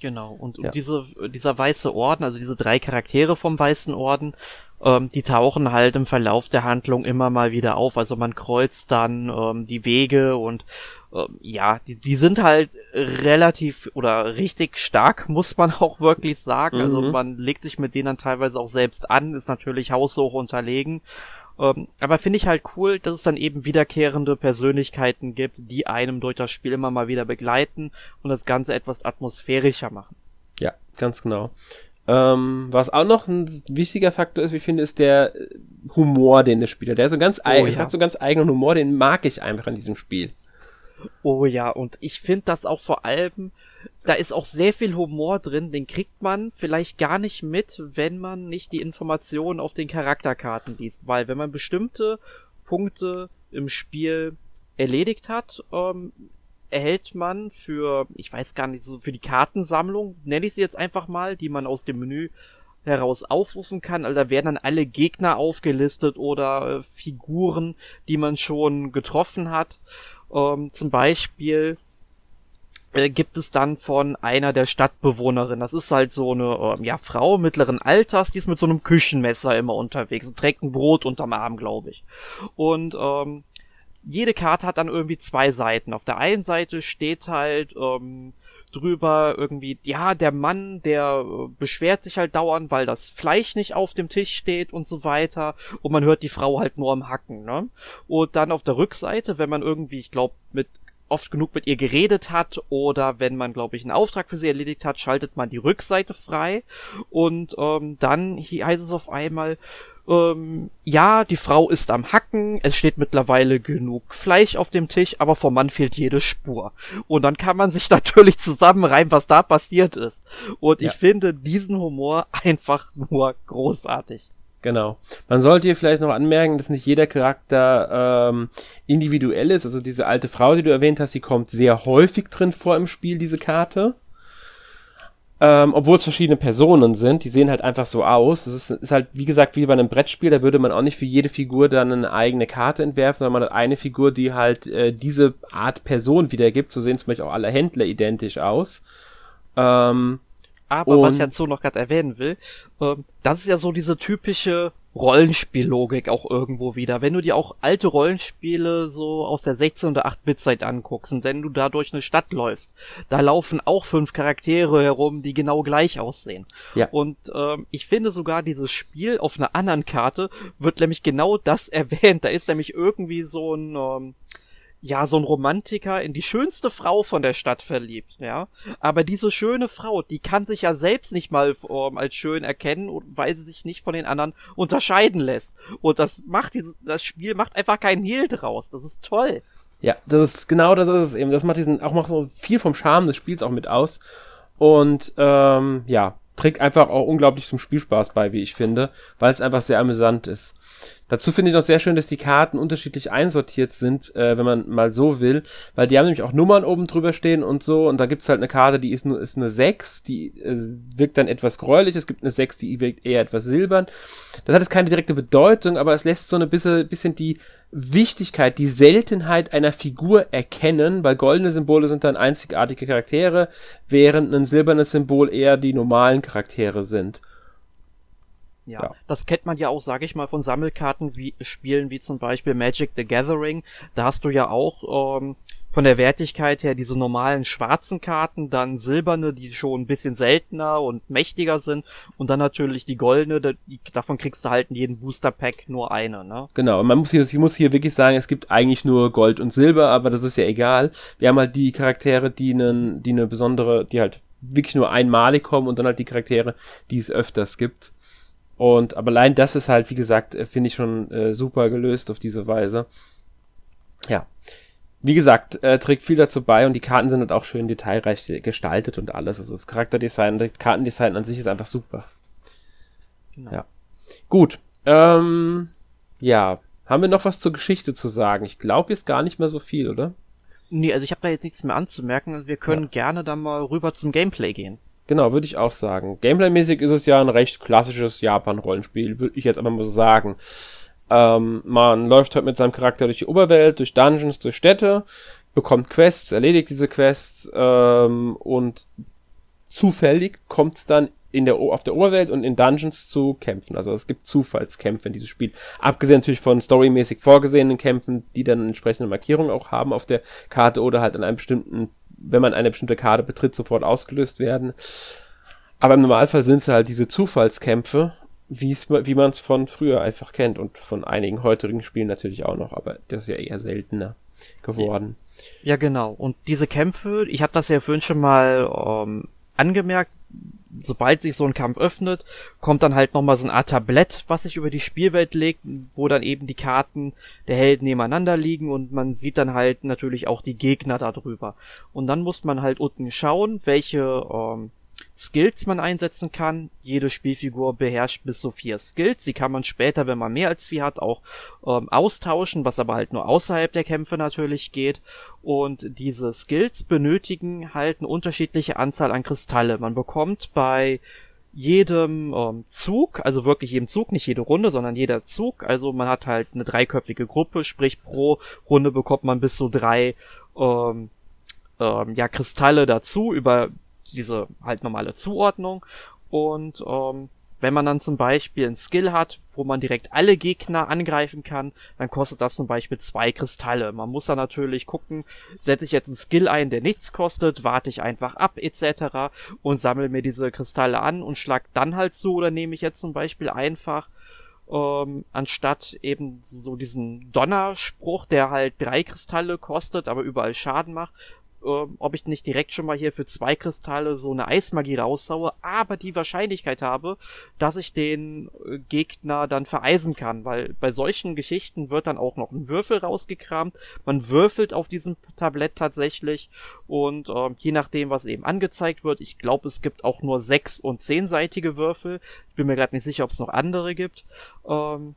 Genau, und, und ja. diese, dieser weiße Orden, also diese drei Charaktere vom weißen Orden, ähm, die tauchen halt im Verlauf der Handlung immer mal wieder auf. Also man kreuzt dann ähm, die Wege und ähm, ja, die, die sind halt relativ oder richtig stark, muss man auch wirklich sagen. Also mhm. Also man legt sich mit denen dann teilweise auch selbst an, ist natürlich haushoch unterlegen. Ähm, aber finde ich halt cool, dass es dann eben wiederkehrende Persönlichkeiten gibt, die einem durch das Spiel immer mal wieder begleiten und das Ganze etwas atmosphärischer machen. Ja, ganz genau. Ähm, was auch noch ein wichtiger Faktor ist, wie ich finde, ist der Humor, den der Spieler, der so ganz oh, ja. hat so ganz eigenen Humor, den mag ich einfach an diesem Spiel. Oh ja, und ich finde das auch vor allem da ist auch sehr viel Humor drin, den kriegt man vielleicht gar nicht mit, wenn man nicht die Informationen auf den Charakterkarten liest, weil wenn man bestimmte Punkte im Spiel erledigt hat, ähm, erhält man für, ich weiß gar nicht, so für die Kartensammlung, nenne ich sie jetzt einfach mal, die man aus dem Menü heraus aufrufen kann. Also da werden dann alle Gegner aufgelistet oder äh, Figuren, die man schon getroffen hat. Ähm, zum Beispiel äh, gibt es dann von einer der Stadtbewohnerinnen. Das ist halt so eine äh, ja, Frau mittleren Alters, die ist mit so einem Küchenmesser immer unterwegs und trägt ein Brot unterm Arm, glaube ich. Und ähm, jede Karte hat dann irgendwie zwei Seiten. Auf der einen Seite steht halt ähm, drüber irgendwie, ja, der Mann, der äh, beschwert sich halt dauernd, weil das Fleisch nicht auf dem Tisch steht und so weiter. Und man hört die Frau halt nur am Hacken, ne? Und dann auf der Rückseite, wenn man irgendwie, ich glaube, mit oft genug mit ihr geredet hat oder wenn man, glaube ich, einen Auftrag für sie erledigt hat, schaltet man die Rückseite frei und ähm, dann heißt es auf einmal, ähm, ja, die Frau ist am Hacken, es steht mittlerweile genug Fleisch auf dem Tisch, aber vom Mann fehlt jede Spur. Und dann kann man sich natürlich zusammenreimen, was da passiert ist. Und ja. ich finde diesen Humor einfach nur großartig. Genau. Man sollte hier vielleicht noch anmerken, dass nicht jeder Charakter ähm, individuell ist. Also diese alte Frau, die du erwähnt hast, die kommt sehr häufig drin vor im Spiel, diese Karte. Ähm, Obwohl es verschiedene Personen sind, die sehen halt einfach so aus. Das ist, ist, halt, wie gesagt, wie bei einem Brettspiel, da würde man auch nicht für jede Figur dann eine eigene Karte entwerfen, sondern man hat eine Figur, die halt äh, diese Art Person wiedergibt. So sehen zum Beispiel auch alle Händler identisch aus. Ähm, aber was ich dazu noch gerade erwähnen will, ähm, das ist ja so diese typische Rollenspiellogik auch irgendwo wieder. Wenn du dir auch alte Rollenspiele so aus der 16 oder 8-Bit-Zeit anguckst und wenn du da durch eine Stadt läufst, da laufen auch fünf Charaktere herum, die genau gleich aussehen. Ja. Und ähm, ich finde sogar dieses Spiel auf einer anderen Karte wird nämlich genau das erwähnt. Da ist nämlich irgendwie so ein ähm, ja, so ein Romantiker in die schönste Frau von der Stadt verliebt, ja. Aber diese schöne Frau, die kann sich ja selbst nicht mal ähm, als schön erkennen, weil sie sich nicht von den anderen unterscheiden lässt. Und das macht dieses, das Spiel macht einfach keinen Hehl draus. Das ist toll. Ja, das ist genau das ist es eben. Das macht diesen auch macht so viel vom Charme des Spiels auch mit aus. Und ähm, ja, trägt einfach auch unglaublich zum Spielspaß bei, wie ich finde, weil es einfach sehr amüsant ist. Dazu finde ich noch sehr schön, dass die Karten unterschiedlich einsortiert sind, äh, wenn man mal so will, weil die haben nämlich auch Nummern oben drüber stehen und so und da gibt's halt eine Karte, die ist nur ist eine 6, die äh, wirkt dann etwas gräulich, es gibt eine 6, die wirkt eher etwas silbern. Das hat jetzt keine direkte Bedeutung, aber es lässt so eine bisschen, bisschen die Wichtigkeit, die Seltenheit einer Figur erkennen, weil goldene Symbole sind dann einzigartige Charaktere, während ein silbernes Symbol eher die normalen Charaktere sind. Ja, ja, das kennt man ja auch, sage ich mal, von Sammelkarten wie Spielen wie zum Beispiel Magic the Gathering. Da hast du ja auch ähm, von der Wertigkeit her diese normalen schwarzen Karten, dann silberne, die schon ein bisschen seltener und mächtiger sind und dann natürlich die goldene, die, davon kriegst du halt in jedem Booster Pack nur eine, ne? Genau, und man muss hier, ich muss hier wirklich sagen, es gibt eigentlich nur Gold und Silber, aber das ist ja egal. Wir haben halt die Charaktere, die einen, die eine besondere, die halt wirklich nur einmalig kommen und dann halt die Charaktere, die es öfters gibt. Und aber allein das ist halt, wie gesagt, äh, finde ich schon äh, super gelöst auf diese Weise. Ja. Wie gesagt, äh, trägt viel dazu bei und die Karten sind halt auch schön detailreich gestaltet und alles. Also das Charakterdesign, das Kartendesign an sich ist einfach super. Genau. Ja. Gut. Ähm, ja. Haben wir noch was zur Geschichte zu sagen? Ich glaube jetzt gar nicht mehr so viel, oder? Nee, also ich habe da jetzt nichts mehr anzumerken. Also wir können ja. gerne dann mal rüber zum Gameplay gehen. Genau, würde ich auch sagen. Gameplay-mäßig ist es ja ein recht klassisches Japan-Rollenspiel, würde ich jetzt einfach mal so sagen. Ähm, man läuft halt mit seinem Charakter durch die Oberwelt, durch Dungeons, durch Städte, bekommt Quests, erledigt diese Quests ähm, und zufällig kommt es dann in der, auf der Oberwelt und in Dungeons zu Kämpfen. Also es gibt Zufallskämpfe in diesem Spiel. Abgesehen natürlich von storymäßig vorgesehenen Kämpfen, die dann entsprechende Markierungen auch haben auf der Karte oder halt an einem bestimmten wenn man eine bestimmte Karte betritt, sofort ausgelöst werden. Aber im Normalfall sind es halt diese Zufallskämpfe, wie man es von früher einfach kennt und von einigen heutigen Spielen natürlich auch noch, aber das ist ja eher seltener geworden. Ja, genau. Und diese Kämpfe, ich habe das ja vorhin schon mal ähm, angemerkt, sobald sich so ein Kampf öffnet, kommt dann halt nochmal so ein Art Tablett, was sich über die Spielwelt legt, wo dann eben die Karten der Helden nebeneinander liegen und man sieht dann halt natürlich auch die Gegner darüber. Und dann muss man halt unten schauen, welche ähm, Skills man einsetzen kann. Jede Spielfigur beherrscht bis zu vier Skills. Die kann man später, wenn man mehr als vier hat, auch ähm, austauschen, was aber halt nur außerhalb der Kämpfe natürlich geht. Und diese Skills benötigen halt eine unterschiedliche Anzahl an Kristalle. Man bekommt bei jedem ähm, Zug, also wirklich jedem Zug, nicht jede Runde, sondern jeder Zug. Also man hat halt eine dreiköpfige Gruppe, sprich pro Runde bekommt man bis zu drei ähm, ähm, ja, Kristalle dazu über diese halt normale Zuordnung und ähm, wenn man dann zum Beispiel ein Skill hat, wo man direkt alle Gegner angreifen kann, dann kostet das zum Beispiel zwei Kristalle. Man muss dann natürlich gucken, setze ich jetzt einen Skill ein, der nichts kostet, warte ich einfach ab etc. und sammle mir diese Kristalle an und schlag dann halt zu oder nehme ich jetzt zum Beispiel einfach ähm, anstatt eben so diesen Donnerspruch, der halt drei Kristalle kostet, aber überall Schaden macht, ähm, ob ich nicht direkt schon mal hier für zwei Kristalle so eine Eismagie raussaue, aber die Wahrscheinlichkeit habe, dass ich den äh, Gegner dann vereisen kann, weil bei solchen Geschichten wird dann auch noch ein Würfel rausgekramt. Man würfelt auf diesem Tablett tatsächlich und äh, je nachdem, was eben angezeigt wird, ich glaube, es gibt auch nur sechs- und zehnseitige Würfel. Ich bin mir gerade nicht sicher, ob es noch andere gibt. Ähm,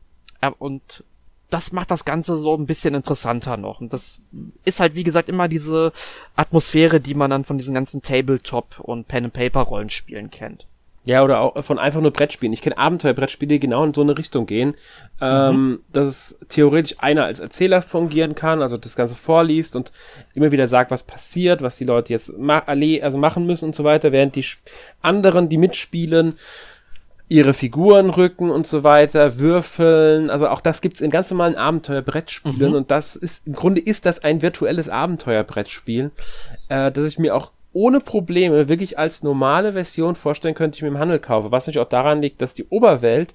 und das macht das Ganze so ein bisschen interessanter noch. Und das ist halt, wie gesagt, immer diese Atmosphäre, die man dann von diesen ganzen Tabletop- und Pen-and-Paper-Rollenspielen kennt. Ja, oder auch von einfach nur Brettspielen. Ich kenne Abenteuerbrettspiele, die genau in so eine Richtung gehen. Ähm, mhm. dass es theoretisch einer als Erzähler fungieren kann, also das Ganze vorliest und immer wieder sagt, was passiert, was die Leute jetzt ma also machen müssen und so weiter, während die anderen, die mitspielen, ihre Figuren rücken und so weiter, würfeln. Also auch das gibt's in ganz normalen Abenteuerbrettspielen mhm. und das ist im Grunde ist das ein virtuelles Abenteuerbrettspiel, äh, das ich mir auch ohne Probleme wirklich als normale Version vorstellen könnte, ich mir im Handel kaufe. Was natürlich auch daran liegt, dass die Oberwelt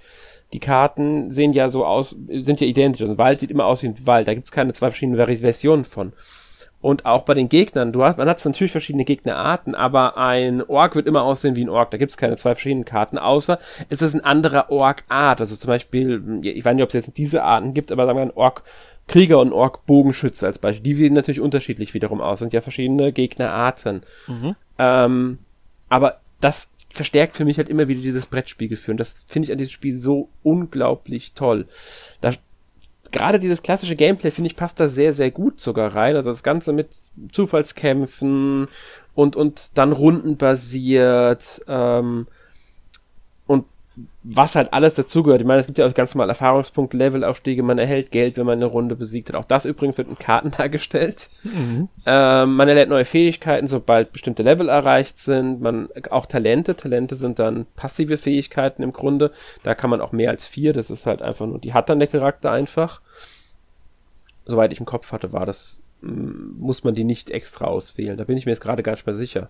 die Karten sehen ja so aus, sind ja identisch. Also ein Wald sieht immer aus wie ein Wald. Da gibt es keine zwei verschiedenen Versionen von. Und auch bei den Gegnern, du hast, man hat natürlich verschiedene Gegnerarten, aber ein Ork wird immer aussehen wie ein Ork. Da gibt es keine zwei verschiedenen Karten, außer es ist ein anderer Ork-Art. Also zum Beispiel, ich weiß nicht, ob es jetzt diese Arten gibt, aber sagen wir ein Ork Krieger und Ork Bogenschütze als Beispiel. Die sehen natürlich unterschiedlich wiederum aus, sind ja verschiedene Gegnerarten. Mhm. Ähm, aber das verstärkt für mich halt immer wieder dieses Brettspielgefühl. Und das finde ich an diesem Spiel so unglaublich toll. Da, gerade dieses klassische Gameplay, finde ich, passt da sehr, sehr gut sogar rein. Also das Ganze mit Zufallskämpfen und, und dann rundenbasiert. Ähm, was halt alles dazugehört. Ich meine, es gibt ja auch ganz normal Erfahrungspunkte, Levelaufstiege, man erhält Geld, wenn man eine Runde besiegt hat. Auch das übrigens wird in Karten dargestellt. Mhm. Ähm, man erhält neue Fähigkeiten, sobald bestimmte Level erreicht sind. Man auch Talente. Talente sind dann passive Fähigkeiten im Grunde. Da kann man auch mehr als vier. Das ist halt einfach nur, die hat dann der Charakter einfach. Soweit ich im Kopf hatte, war das mm, muss man die nicht extra auswählen. Da bin ich mir jetzt gerade gar nicht mehr sicher,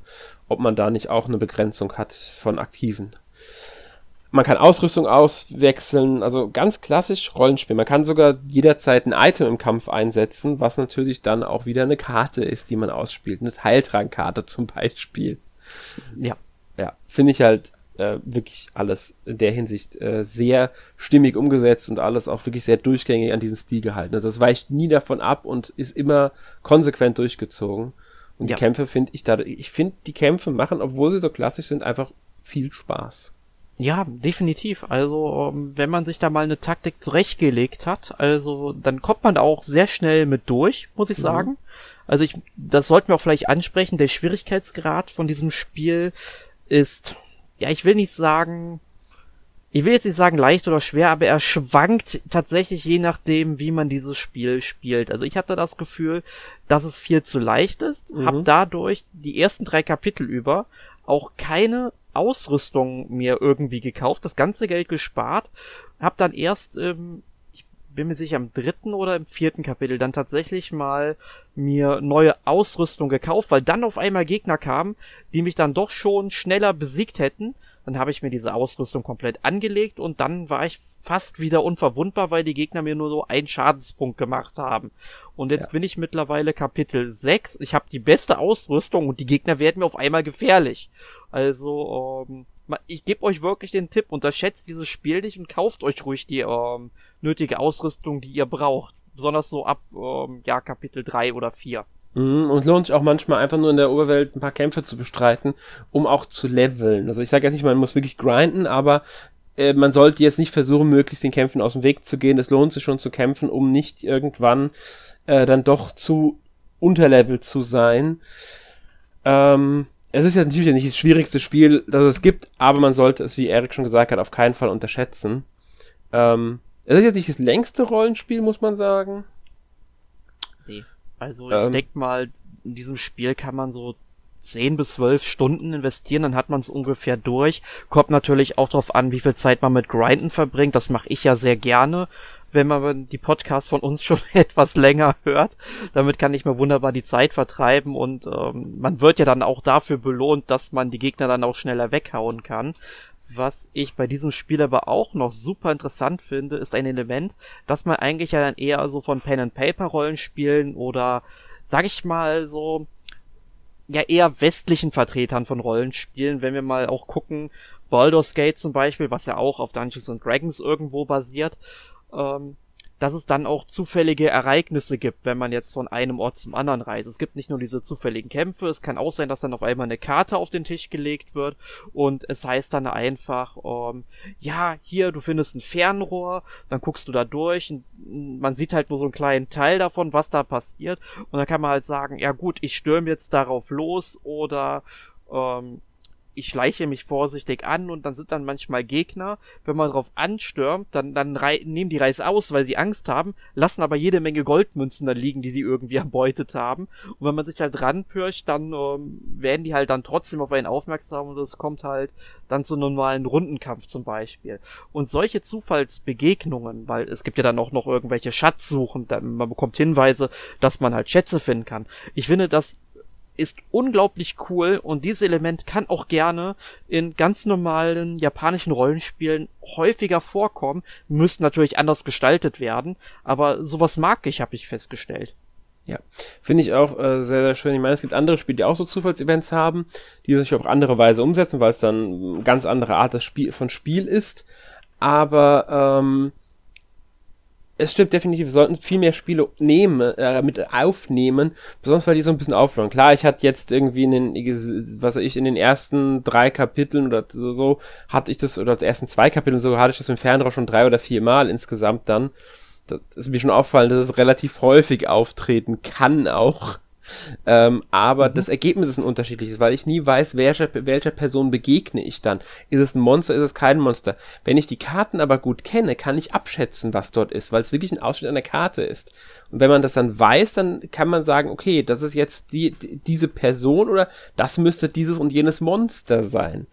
ob man da nicht auch eine Begrenzung hat von aktiven. Man kann Ausrüstung auswechseln, also ganz klassisch Rollenspiel. Man kann sogar jederzeit ein Item im Kampf einsetzen, was natürlich dann auch wieder eine Karte ist, die man ausspielt. Eine Teiltragkarte zum Beispiel. Ja. Ja, finde ich halt äh, wirklich alles in der Hinsicht äh, sehr stimmig umgesetzt und alles auch wirklich sehr durchgängig an diesen Stil gehalten. Also es weicht nie davon ab und ist immer konsequent durchgezogen. Und ja. die Kämpfe finde ich da, ich finde die Kämpfe machen, obwohl sie so klassisch sind, einfach viel Spaß. Ja, definitiv. Also, ähm, wenn man sich da mal eine Taktik zurechtgelegt hat, also dann kommt man auch sehr schnell mit durch, muss ich mhm. sagen. Also ich, das sollten wir auch vielleicht ansprechen. Der Schwierigkeitsgrad von diesem Spiel ist, ja, ich will nicht sagen, ich will jetzt nicht sagen leicht oder schwer, aber er schwankt tatsächlich je nachdem, wie man dieses Spiel spielt. Also ich hatte das Gefühl, dass es viel zu leicht ist, mhm. habe dadurch die ersten drei Kapitel über auch keine Ausrüstung mir irgendwie gekauft, das ganze Geld gespart, hab dann erst, ähm, ich bin mir sicher, im dritten oder im vierten Kapitel dann tatsächlich mal mir neue Ausrüstung gekauft, weil dann auf einmal Gegner kamen, die mich dann doch schon schneller besiegt hätten. Dann habe ich mir diese Ausrüstung komplett angelegt und dann war ich fast wieder unverwundbar, weil die Gegner mir nur so einen Schadenspunkt gemacht haben. Und jetzt ja. bin ich mittlerweile Kapitel 6. Ich habe die beste Ausrüstung und die Gegner werden mir auf einmal gefährlich. Also, ähm, ich gebe euch wirklich den Tipp, unterschätzt dieses Spiel nicht und kauft euch ruhig die ähm, nötige Ausrüstung, die ihr braucht. Besonders so ab ähm, ja, Kapitel 3 oder 4. Mhm, und lohnt sich auch manchmal einfach nur in der Oberwelt ein paar Kämpfe zu bestreiten, um auch zu leveln. Also ich sage jetzt nicht, man muss wirklich grinden, aber äh, man sollte jetzt nicht versuchen, möglichst den Kämpfen aus dem Weg zu gehen. Es lohnt sich schon zu kämpfen, um nicht irgendwann äh, dann doch zu unterlevelt zu sein. Ähm, es ist ja natürlich nicht das schwierigste Spiel, das es gibt, aber man sollte es, wie Erik schon gesagt hat, auf keinen Fall unterschätzen. Ähm, es ist jetzt nicht das längste Rollenspiel, muss man sagen. Nee. Also ich ähm, denke mal, in diesem Spiel kann man so 10 bis 12 Stunden investieren, dann hat man es ungefähr durch. Kommt natürlich auch darauf an, wie viel Zeit man mit Grinden verbringt. Das mache ich ja sehr gerne, wenn man die Podcasts von uns schon etwas länger hört. Damit kann ich mir wunderbar die Zeit vertreiben und ähm, man wird ja dann auch dafür belohnt, dass man die Gegner dann auch schneller weghauen kann. Was ich bei diesem Spiel aber auch noch super interessant finde, ist ein Element, dass man eigentlich ja dann eher so von Pen and Paper Rollenspielen oder sag ich mal so ja eher westlichen Vertretern von Rollenspielen, wenn wir mal auch gucken, Baldur's Gate zum Beispiel, was ja auch auf Dungeons and Dragons irgendwo basiert, ähm, dass es dann auch zufällige Ereignisse gibt, wenn man jetzt von einem Ort zum anderen reist. Es gibt nicht nur diese zufälligen Kämpfe, es kann auch sein, dass dann auf einmal eine Karte auf den Tisch gelegt wird und es heißt dann einfach, ähm, ja, hier, du findest ein Fernrohr, dann guckst du da durch und man sieht halt nur so einen kleinen Teil davon, was da passiert und dann kann man halt sagen, ja gut, ich stürme jetzt darauf los oder ähm, ich schleiche mich vorsichtig an und dann sind dann manchmal Gegner, wenn man drauf anstürmt, dann, dann nehmen die Reis aus, weil sie Angst haben, lassen aber jede Menge Goldmünzen da liegen, die sie irgendwie erbeutet haben. Und wenn man sich halt ranpircht, dann ähm, werden die halt dann trotzdem auf einen aufmerksam und es kommt halt dann zu normalen Rundenkampf zum Beispiel. Und solche Zufallsbegegnungen, weil es gibt ja dann auch noch irgendwelche Schatzsuchen, man bekommt Hinweise, dass man halt Schätze finden kann. Ich finde das ist unglaublich cool und dieses Element kann auch gerne in ganz normalen japanischen Rollenspielen häufiger vorkommen, müsste natürlich anders gestaltet werden, aber sowas mag ich, habe ich festgestellt. Ja, finde ich auch äh, sehr, sehr schön. Ich meine, es gibt andere Spiele, die auch so Zufallsevents haben, die sich auf andere Weise umsetzen, weil es dann eine ganz andere Art des Spiel, von Spiel ist. Aber ähm, es stimmt definitiv, wir sollten viel mehr Spiele nehmen, äh, mit aufnehmen, besonders weil die so ein bisschen aufhören. Klar, ich hatte jetzt irgendwie in den, was weiß ich, in den ersten drei Kapiteln oder so, so hatte ich das, oder die ersten zwei Kapiteln so, hatte ich das mit Fernrohr schon drei oder vier Mal insgesamt dann. Das ist mir schon auffallen, dass es relativ häufig auftreten kann auch. Ähm, aber mhm. das Ergebnis ist ein unterschiedliches, weil ich nie weiß, welcher, welcher Person begegne ich dann. Ist es ein Monster, ist es kein Monster? Wenn ich die Karten aber gut kenne, kann ich abschätzen, was dort ist, weil es wirklich ein Ausschnitt einer Karte ist. Und wenn man das dann weiß, dann kann man sagen, okay, das ist jetzt die, die diese Person oder das müsste dieses und jenes Monster sein.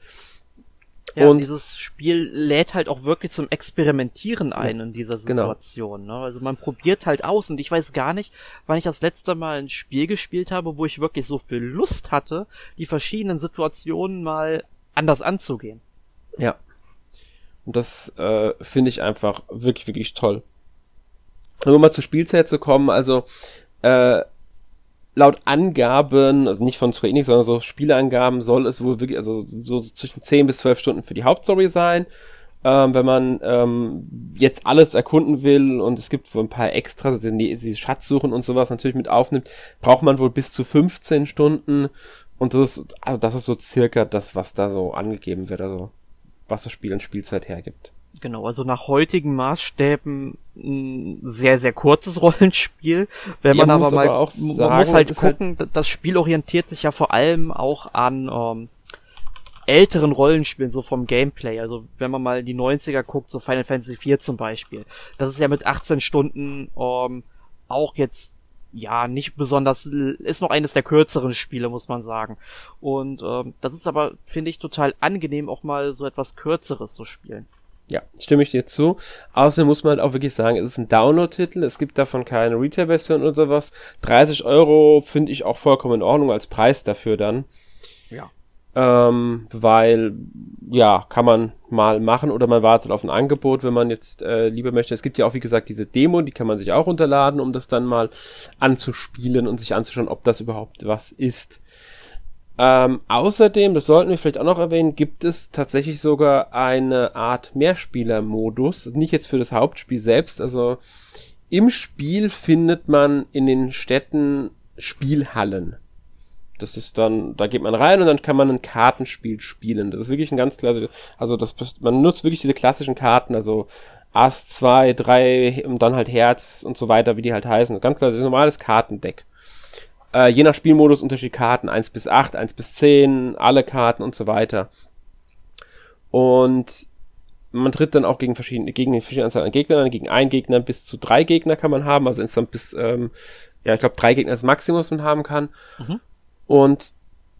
Ja, und dieses Spiel lädt halt auch wirklich zum Experimentieren ein ja, in dieser genau. Situation. Genau. Ne? Also man probiert halt aus und ich weiß gar nicht, wann ich das letzte Mal ein Spiel gespielt habe, wo ich wirklich so viel Lust hatte, die verschiedenen Situationen mal anders anzugehen. Ja. Und das äh, finde ich einfach wirklich, wirklich toll. Um mal zur Spielzeit zu kommen, also äh, laut Angaben, also nicht von Square Enix, sondern so Spieleangaben, soll es wohl wirklich, also so zwischen 10 bis 12 Stunden für die Hauptstory sein. Ähm, wenn man ähm, jetzt alles erkunden will und es gibt wohl ein paar Extras, also die, die Schatzsuchen und sowas natürlich mit aufnimmt, braucht man wohl bis zu 15 Stunden und das ist, also das ist so circa das, was da so angegeben wird, also was das Spiel in Spielzeit hergibt. Genau, also nach heutigen Maßstäben ein sehr, sehr kurzes Rollenspiel. Wenn man aber mal, aber sagen, man muss halt, halt gucken, halt das Spiel orientiert sich ja vor allem auch an ähm, älteren Rollenspielen, so vom Gameplay. Also wenn man mal in die 90er guckt, so Final Fantasy IV zum Beispiel. Das ist ja mit 18 Stunden ähm, auch jetzt ja, nicht besonders, ist noch eines der kürzeren Spiele, muss man sagen. Und ähm, das ist aber, finde ich, total angenehm, auch mal so etwas Kürzeres zu spielen. Ja, stimme ich dir zu. Außerdem muss man halt auch wirklich sagen, es ist ein Download-Titel, es gibt davon keine Retail-Version oder sowas. 30 Euro finde ich auch vollkommen in Ordnung als Preis dafür dann. Ja. Ähm, weil, ja, kann man mal machen oder man wartet auf ein Angebot, wenn man jetzt äh, lieber möchte. Es gibt ja auch, wie gesagt, diese Demo, die kann man sich auch runterladen, um das dann mal anzuspielen und sich anzuschauen, ob das überhaupt was ist. Ähm, außerdem, das sollten wir vielleicht auch noch erwähnen, gibt es tatsächlich sogar eine Art Mehrspieler-Modus. Nicht jetzt für das Hauptspiel selbst, also im Spiel findet man in den Städten Spielhallen. Das ist dann, da geht man rein und dann kann man ein Kartenspiel spielen. Das ist wirklich ein ganz klasse, also das, man nutzt wirklich diese klassischen Karten, also Ass 2, 3 und dann halt Herz und so weiter, wie die halt heißen. Ganz ein normales Kartendeck. Äh, je nach Spielmodus unterschiedliche Karten, 1 bis 8, 1 bis 10, alle Karten und so weiter. Und man tritt dann auch gegen verschiedene, gegen eine verschiedene Anzahl an Gegnern, gegen einen Gegner bis zu drei Gegner kann man haben, also insgesamt bis, ähm, ja, ich glaube, drei Gegner ist das Maximum, was man haben kann. Mhm. Und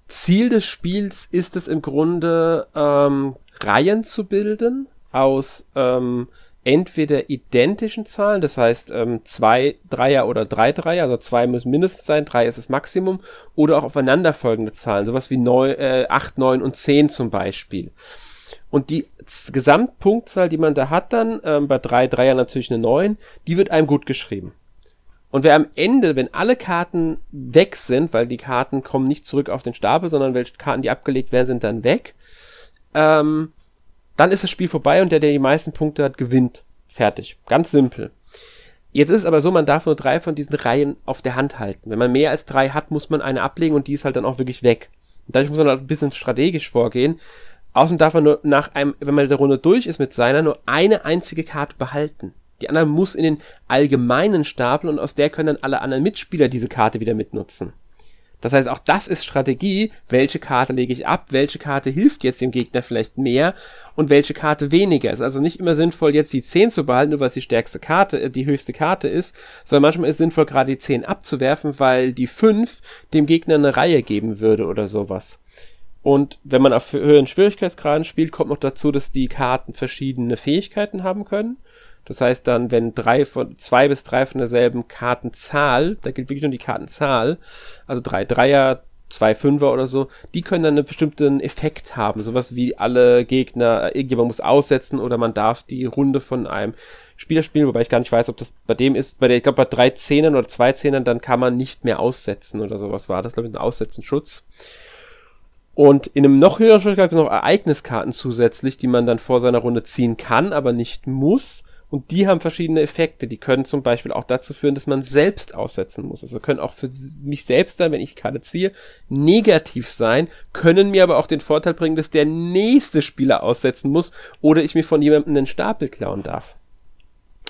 Ziel des Spiels ist es im Grunde, ähm, Reihen zu bilden aus ähm, entweder identischen Zahlen, das heißt ähm, zwei Dreier oder drei Dreier, also zwei müssen mindestens sein, drei ist das Maximum, oder auch aufeinanderfolgende Zahlen, sowas wie neun, äh, acht, neun und zehn zum Beispiel. Und die Gesamtpunktzahl, die man da hat dann, ähm, bei drei Dreier natürlich eine neun, die wird einem gut geschrieben. Und wer am Ende, wenn alle Karten weg sind, weil die Karten kommen nicht zurück auf den Stapel, sondern welche Karten, die abgelegt werden, sind dann weg, ähm, dann ist das Spiel vorbei und der, der die meisten Punkte hat, gewinnt. Fertig. Ganz simpel. Jetzt ist es aber so, man darf nur drei von diesen Reihen auf der Hand halten. Wenn man mehr als drei hat, muss man eine ablegen und die ist halt dann auch wirklich weg. Und dadurch muss man halt ein bisschen strategisch vorgehen. Außerdem darf man nur nach einem, wenn man der Runde durch ist mit seiner, nur eine einzige Karte behalten. Die andere muss in den allgemeinen Stapel und aus der können dann alle anderen Mitspieler diese Karte wieder mitnutzen. Das heißt, auch das ist Strategie. Welche Karte lege ich ab? Welche Karte hilft jetzt dem Gegner vielleicht mehr? Und welche Karte weniger? Es ist also nicht immer sinnvoll, jetzt die 10 zu behalten, nur weil es die stärkste Karte, äh, die höchste Karte ist, sondern manchmal ist es sinnvoll, gerade die 10 abzuwerfen, weil die 5 dem Gegner eine Reihe geben würde oder sowas. Und wenn man auf höheren Schwierigkeitsgraden spielt, kommt noch dazu, dass die Karten verschiedene Fähigkeiten haben können. Das heißt dann, wenn drei von, zwei bis drei von derselben Kartenzahl, da gilt wirklich nur die Kartenzahl, also drei Dreier, zwei Fünfer oder so, die können dann einen bestimmten Effekt haben. Sowas wie alle Gegner, irgendjemand muss aussetzen oder man darf die Runde von einem Spieler spielen, wobei ich gar nicht weiß, ob das bei dem ist, bei der, ich glaube bei drei Zehnern oder zwei Zehnern, dann kann man nicht mehr aussetzen oder sowas war das, glaube ich, ein Aussetzenschutz. Und in einem noch höheren Schritt gab es noch Ereigniskarten zusätzlich, die man dann vor seiner Runde ziehen kann, aber nicht muss. Und die haben verschiedene Effekte. Die können zum Beispiel auch dazu führen, dass man selbst aussetzen muss. Also können auch für mich selbst dann, wenn ich Karte ziehe, negativ sein, können mir aber auch den Vorteil bringen, dass der nächste Spieler aussetzen muss oder ich mir von jemandem einen Stapel klauen darf.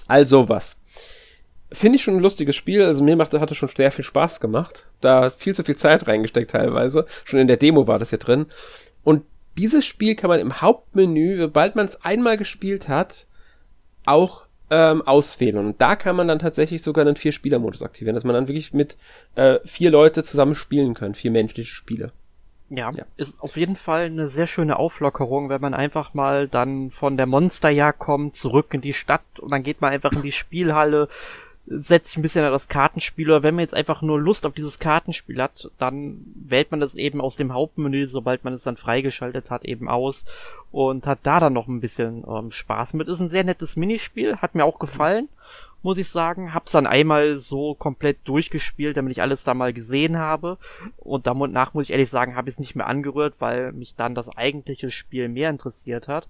Also was. Finde ich schon ein lustiges Spiel. Also mir machte, hatte schon sehr viel Spaß gemacht. Da viel zu viel Zeit reingesteckt teilweise. Schon in der Demo war das hier drin. Und dieses Spiel kann man im Hauptmenü, sobald man es einmal gespielt hat, auch ähm, auswählen. Und da kann man dann tatsächlich sogar einen Vier-Spieler-Modus aktivieren, dass man dann wirklich mit äh, vier Leute zusammen spielen können, vier menschliche Spiele. Ja, ja, ist auf jeden Fall eine sehr schöne Auflockerung, wenn man einfach mal dann von der Monsterjagd kommt, zurück in die Stadt und dann geht man einfach in die Spielhalle, setzt sich ein bisschen an das Kartenspiel oder wenn man jetzt einfach nur Lust auf dieses Kartenspiel hat, dann wählt man das eben aus dem Hauptmenü, sobald man es dann freigeschaltet hat, eben aus und hat da dann noch ein bisschen ähm, Spaß mit. Ist ein sehr nettes Minispiel, hat mir auch gefallen muss ich sagen. Hab's dann einmal so komplett durchgespielt, damit ich alles da mal gesehen habe. Und danach muss ich ehrlich sagen, habe ich es nicht mehr angerührt, weil mich dann das eigentliche Spiel mehr interessiert hat.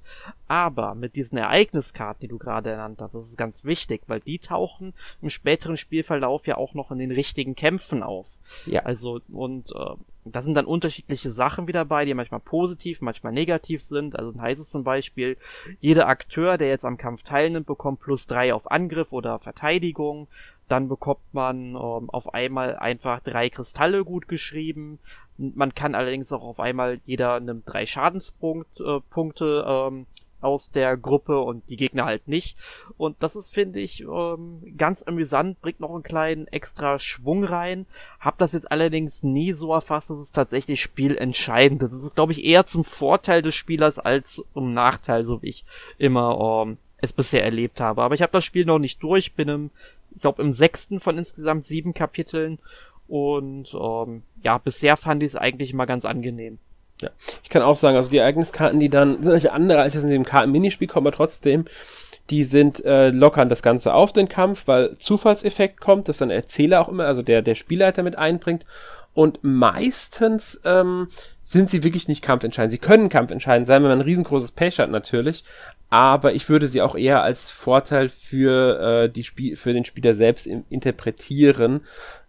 Aber mit diesen Ereigniskarten, die du gerade ernannt hast, das ist ganz wichtig, weil die tauchen im späteren Spielverlauf ja auch noch in den richtigen Kämpfen auf. Ja. Also, und äh, da sind dann unterschiedliche Sachen wieder bei, die manchmal positiv, manchmal negativ sind. Also dann heißt es zum Beispiel, jeder Akteur, der jetzt am Kampf teilnimmt, bekommt plus drei auf Angriff oder Verteidigung. Dann bekommt man ähm, auf einmal einfach drei Kristalle gut geschrieben. Man kann allerdings auch auf einmal, jeder nimmt drei Schadenspunkte äh, ähm, aus der Gruppe und die Gegner halt nicht. Und das ist, finde ich, ähm, ganz amüsant, bringt noch einen kleinen extra Schwung rein. Hab das jetzt allerdings nie so erfasst, dass es tatsächlich spielentscheidend ist. Das ist, glaube ich, eher zum Vorteil des Spielers als zum Nachteil, so wie ich immer ähm, es bisher erlebt habe. Aber ich habe das Spiel noch nicht durch, bin im, ich glaube, im sechsten von insgesamt sieben Kapiteln. Und ähm, ja, bisher fand ich es eigentlich mal ganz angenehm. Ja. Ich kann auch sagen, also die Ereigniskarten, die dann sind natürlich andere als jetzt in dem Karten-Minispiel, kommen aber trotzdem, die sind äh, lockern das Ganze auf den Kampf, weil Zufallseffekt kommt, das dann der Erzähler auch immer, also der, der Spielleiter mit einbringt. Und meistens ähm, sind sie wirklich nicht kampfentscheidend. Sie können kampfentscheidend sein, wenn man ein riesengroßes Pech hat natürlich. Aber ich würde sie auch eher als Vorteil für, äh, die Spiel für den Spieler selbst interpretieren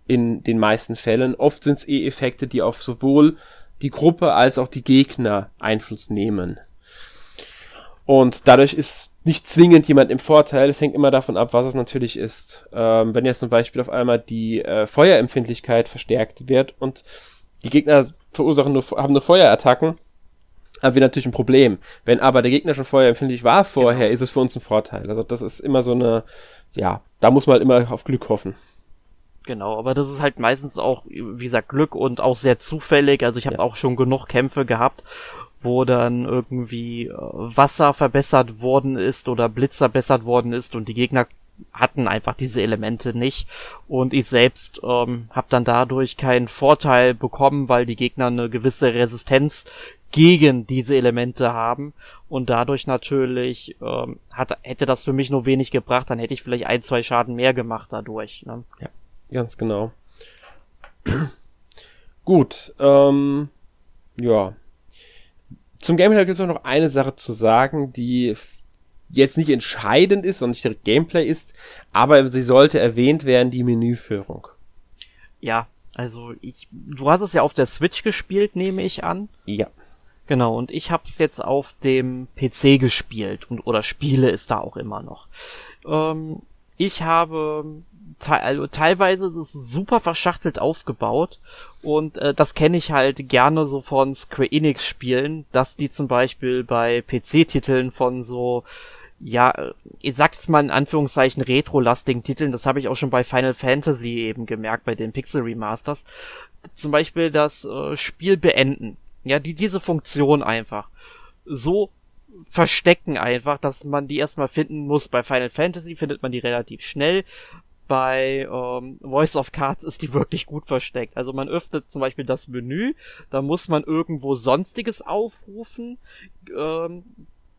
in den meisten Fällen. Oft sind es eh Effekte, die auf sowohl die Gruppe als auch die Gegner Einfluss nehmen. Und dadurch ist nicht zwingend jemand im Vorteil. Es hängt immer davon ab, was es natürlich ist. Ähm, wenn jetzt zum Beispiel auf einmal die äh, Feuerempfindlichkeit verstärkt wird und die Gegner verursachen nur, haben nur Feuerattacken, haben wir natürlich ein Problem. Wenn aber der Gegner schon feuerempfindlich war vorher, genau. ist es für uns ein Vorteil. Also das ist immer so eine, ja, da muss man halt immer auf Glück hoffen. Genau, aber das ist halt meistens auch, wie gesagt, Glück und auch sehr zufällig. Also ich habe ja. auch schon genug Kämpfe gehabt, wo dann irgendwie äh, Wasser verbessert worden ist oder Blitz verbessert worden ist und die Gegner hatten einfach diese Elemente nicht und ich selbst ähm, habe dann dadurch keinen Vorteil bekommen, weil die Gegner eine gewisse Resistenz gegen diese Elemente haben und dadurch natürlich ähm, hat, hätte das für mich nur wenig gebracht, dann hätte ich vielleicht ein, zwei Schaden mehr gemacht dadurch. Ne? Ja. Ganz genau. Gut, ähm, ja. Zum Gameplay gibt es noch eine Sache zu sagen, die jetzt nicht entscheidend ist und nicht der Gameplay ist, aber sie sollte erwähnt werden, die Menüführung. Ja, also ich, du hast es ja auf der Switch gespielt, nehme ich an. Ja. Genau, und ich habe es jetzt auf dem PC gespielt und oder spiele es da auch immer noch. Ähm, ich habe te also teilweise ist es super verschachtelt aufgebaut und äh, das kenne ich halt gerne so von Square Enix Spielen, dass die zum Beispiel bei PC-Titeln von so ja, ich sag's mal in Anführungszeichen retro-lastigen Titeln, das habe ich auch schon bei Final Fantasy eben gemerkt, bei den Pixel Remasters. Zum Beispiel das äh, Spiel beenden. Ja, die, diese Funktion einfach so verstecken einfach, dass man die erstmal finden muss. Bei Final Fantasy findet man die relativ schnell bei ähm, Voice of Cards ist die wirklich gut versteckt. Also man öffnet zum Beispiel das Menü, da muss man irgendwo Sonstiges aufrufen. Ähm,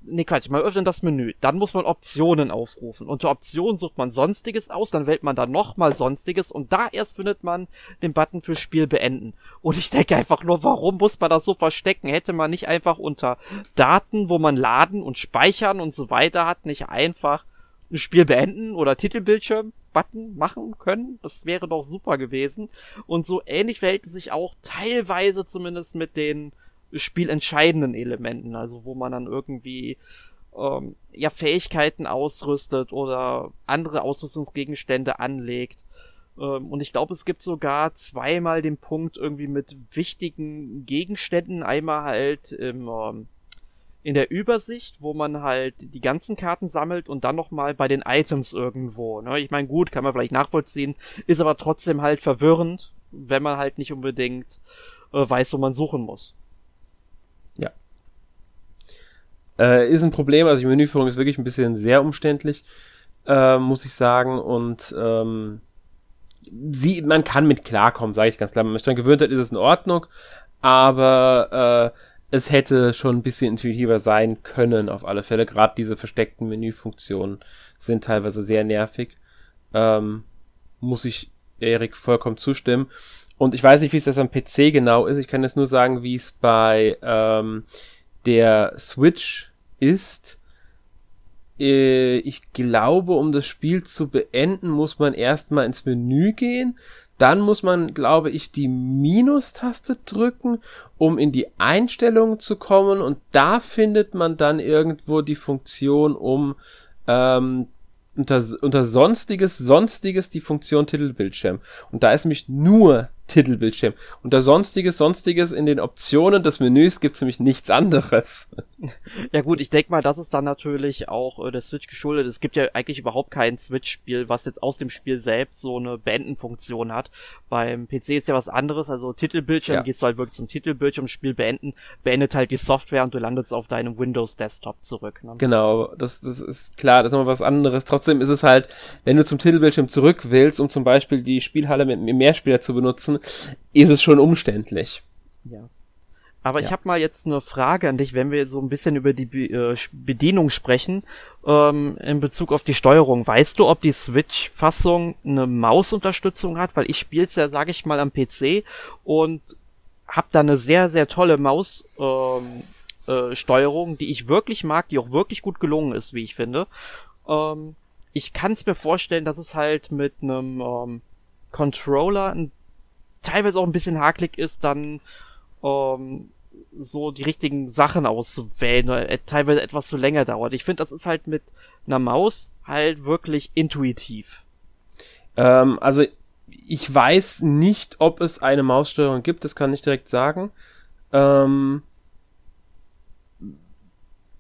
nee, Quatsch, man öffnet das Menü, dann muss man Optionen aufrufen. Unter Optionen sucht man Sonstiges aus, dann wählt man da nochmal Sonstiges und da erst findet man den Button für Spiel beenden. Und ich denke einfach nur, warum muss man das so verstecken? Hätte man nicht einfach unter Daten, wo man laden und speichern und so weiter hat, nicht einfach ein Spiel beenden oder Titelbildschirm Button machen können. Das wäre doch super gewesen. Und so ähnlich verhält es sich auch teilweise zumindest mit den spielentscheidenden Elementen, also wo man dann irgendwie ähm, ja Fähigkeiten ausrüstet oder andere Ausrüstungsgegenstände anlegt. Ähm, und ich glaube, es gibt sogar zweimal den Punkt irgendwie mit wichtigen Gegenständen. Einmal halt im ähm, in der Übersicht, wo man halt die ganzen Karten sammelt und dann nochmal bei den Items irgendwo. Ne? Ich meine, gut, kann man vielleicht nachvollziehen, ist aber trotzdem halt verwirrend, wenn man halt nicht unbedingt äh, weiß, wo man suchen muss. Ja. Äh, ist ein Problem, also die Menüführung ist wirklich ein bisschen sehr umständlich, äh, muss ich sagen. Und ähm, sie, man kann mit klarkommen, sage ich ganz klar. Wenn man sich daran gewöhnt hat, ist es in Ordnung. Aber äh, es hätte schon ein bisschen intuitiver sein können, auf alle Fälle. Gerade diese versteckten Menüfunktionen sind teilweise sehr nervig. Ähm, muss ich Erik vollkommen zustimmen. Und ich weiß nicht, wie es das am PC genau ist. Ich kann jetzt nur sagen, wie es bei ähm, der Switch ist. Äh, ich glaube, um das Spiel zu beenden, muss man erstmal ins Menü gehen. Dann muss man, glaube ich, die Minustaste drücken, um in die Einstellungen zu kommen. Und da findet man dann irgendwo die Funktion, um ähm, unter, unter Sonstiges, Sonstiges die Funktion Titelbildschirm. Und da ist nämlich nur Titelbildschirm. Unter Sonstiges, Sonstiges in den Optionen des Menüs gibt es nämlich nichts anderes. Ja gut, ich denke mal, das ist dann natürlich auch äh, der Switch geschuldet. Es gibt ja eigentlich überhaupt kein Switch-Spiel, was jetzt aus dem Spiel selbst so eine Beenden-Funktion hat. Beim PC ist ja was anderes, also Titelbildschirm, ja. gehst du halt wirklich zum Titelbildschirm, Spiel beenden, beendet halt die Software und du landest auf deinem Windows-Desktop zurück. Ne? Genau, das, das ist klar, das ist nochmal was anderes. Trotzdem ist es halt, wenn du zum Titelbildschirm zurück willst, um zum Beispiel die Spielhalle mit mehr Spieler zu benutzen, ist es schon umständlich. Ja. Aber ja. ich habe mal jetzt eine Frage an dich, wenn wir so ein bisschen über die Be äh, Bedienung sprechen, ähm, in Bezug auf die Steuerung. Weißt du, ob die Switch-Fassung eine Mausunterstützung hat? Weil ich spiele es ja, sage ich mal, am PC und habe da eine sehr, sehr tolle Maus-Steuerung, ähm, äh, die ich wirklich mag, die auch wirklich gut gelungen ist, wie ich finde. Ähm, ich kann es mir vorstellen, dass es halt mit einem ähm, Controller ein teilweise auch ein bisschen hakelig ist, dann ähm, so die richtigen Sachen auszuwählen oder äh, teilweise etwas zu länger dauert. Ich finde, das ist halt mit einer Maus halt wirklich intuitiv. Ähm, also ich weiß nicht, ob es eine Maussteuerung gibt, das kann ich direkt sagen. Ähm,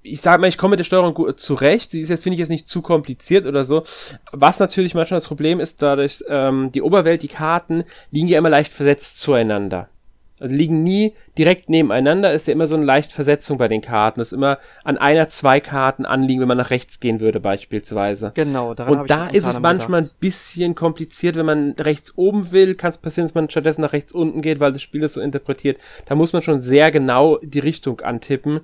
ich sage mal, ich komme mit der Steuerung gut zurecht. Sie ist jetzt, finde ich, jetzt nicht zu kompliziert oder so. Was natürlich manchmal das Problem ist, dadurch, ähm, die Oberwelt, die Karten liegen ja immer leicht versetzt zueinander. Also liegen nie direkt nebeneinander, ist ja immer so eine leicht Versetzung bei den Karten. Das ist immer an einer, zwei Karten anliegen, wenn man nach rechts gehen würde, beispielsweise. Genau, daran Und da ist es manchmal gedacht. ein bisschen kompliziert, wenn man rechts oben will, kann es passieren, dass man stattdessen nach rechts unten geht, weil das Spiel das so interpretiert. Da muss man schon sehr genau die Richtung antippen.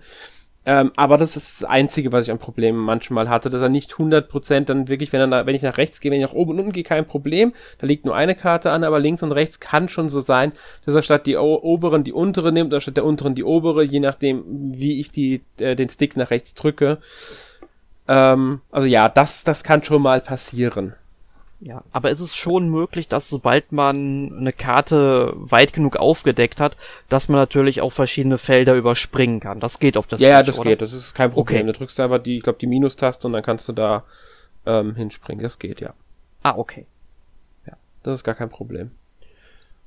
Ähm, aber das ist das Einzige, was ich an Problemen manchmal hatte, dass er nicht 100% dann wirklich, wenn, er, wenn ich nach rechts gehe, wenn ich nach oben und unten gehe, kein Problem. Da liegt nur eine Karte an, aber links und rechts kann schon so sein, dass er statt die oberen die untere nimmt oder statt der unteren die obere, je nachdem, wie ich die, äh, den Stick nach rechts drücke. Ähm, also ja, das, das kann schon mal passieren. Ja, aber es ist schon möglich, dass sobald man eine Karte weit genug aufgedeckt hat, dass man natürlich auch verschiedene Felder überspringen kann. Das geht auf das Ja, Switch, ja, das oder? geht. Das ist kein Problem. Okay. Da drückst du einfach die, ich glaube, die Minustaste und dann kannst du da ähm, hinspringen. Das geht, ja. Ah, okay. Ja, das ist gar kein Problem.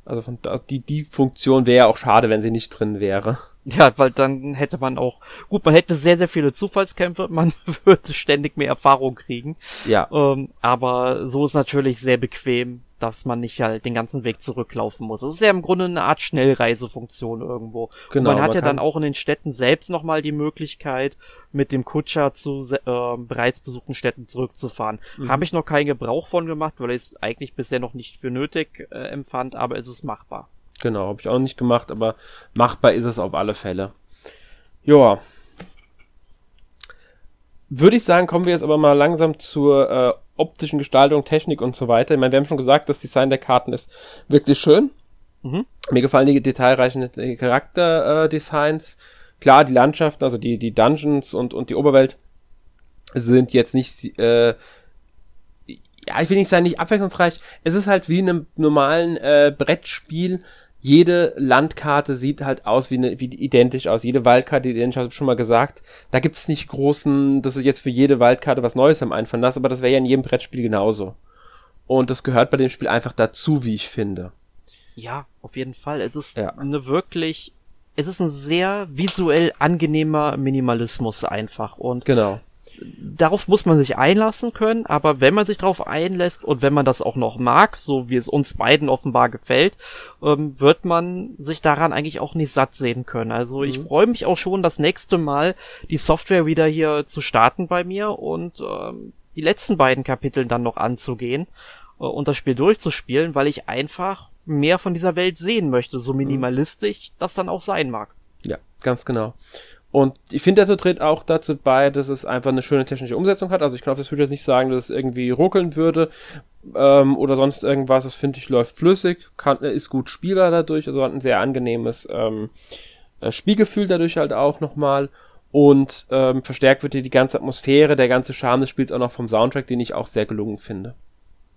Also von da, die, die Funktion wäre ja auch schade, wenn sie nicht drin wäre. Ja, weil dann hätte man auch, gut, man hätte sehr, sehr viele Zufallskämpfe, man würde ständig mehr Erfahrung kriegen. Ja. Ähm, aber so ist natürlich sehr bequem, dass man nicht halt den ganzen Weg zurücklaufen muss. Das ist ja im Grunde eine Art Schnellreisefunktion irgendwo. Genau, man hat man ja dann auch in den Städten selbst nochmal die Möglichkeit, mit dem Kutscher zu äh, bereits besuchten Städten zurückzufahren. Mhm. Habe ich noch keinen Gebrauch von gemacht, weil ich es eigentlich bisher noch nicht für nötig äh, empfand, aber es ist machbar. Genau, habe ich auch nicht gemacht, aber machbar ist es auf alle Fälle. Joa. Würde ich sagen, kommen wir jetzt aber mal langsam zur äh, optischen Gestaltung, Technik und so weiter. Ich meine, wir haben schon gesagt, das Design der Karten ist wirklich schön. Mhm. Mir gefallen die detailreichen Charakterdesigns. Äh, Klar, die Landschaften, also die, die Dungeons und, und die Oberwelt sind jetzt nicht, äh, ja, ich will nicht sagen, nicht abwechslungsreich. Es ist halt wie in einem normalen äh, Brettspiel jede Landkarte sieht halt aus wie, eine, wie identisch aus. Jede Waldkarte identisch, habe ich schon mal gesagt. Da gibt es nicht großen, das ist jetzt für jede Waldkarte was Neues am einfallen lassen, aber das wäre ja in jedem Brettspiel genauso. Und das gehört bei dem Spiel einfach dazu, wie ich finde. Ja, auf jeden Fall. Es ist ja. eine wirklich, es ist ein sehr visuell angenehmer Minimalismus einfach. Und genau darauf muss man sich einlassen können, aber wenn man sich darauf einlässt und wenn man das auch noch mag, so wie es uns beiden offenbar gefällt, ähm, wird man sich daran eigentlich auch nicht satt sehen können. Also mhm. ich freue mich auch schon, das nächste Mal die Software wieder hier zu starten bei mir und ähm, die letzten beiden Kapitel dann noch anzugehen äh, und das Spiel durchzuspielen, weil ich einfach mehr von dieser Welt sehen möchte, so mhm. minimalistisch das dann auch sein mag. Ja, ganz genau. Und ich finde, der tritt auch dazu bei, dass es einfach eine schöne technische Umsetzung hat. Also ich kann auf das Video jetzt nicht sagen, dass es irgendwie ruckeln würde ähm, oder sonst irgendwas. Das finde ich läuft flüssig, kann, ist gut spielbar dadurch, also hat ein sehr angenehmes ähm, äh, Spielgefühl dadurch halt auch nochmal. Und ähm, verstärkt wird hier die ganze Atmosphäre, der ganze Charme des Spiels auch noch vom Soundtrack, den ich auch sehr gelungen finde.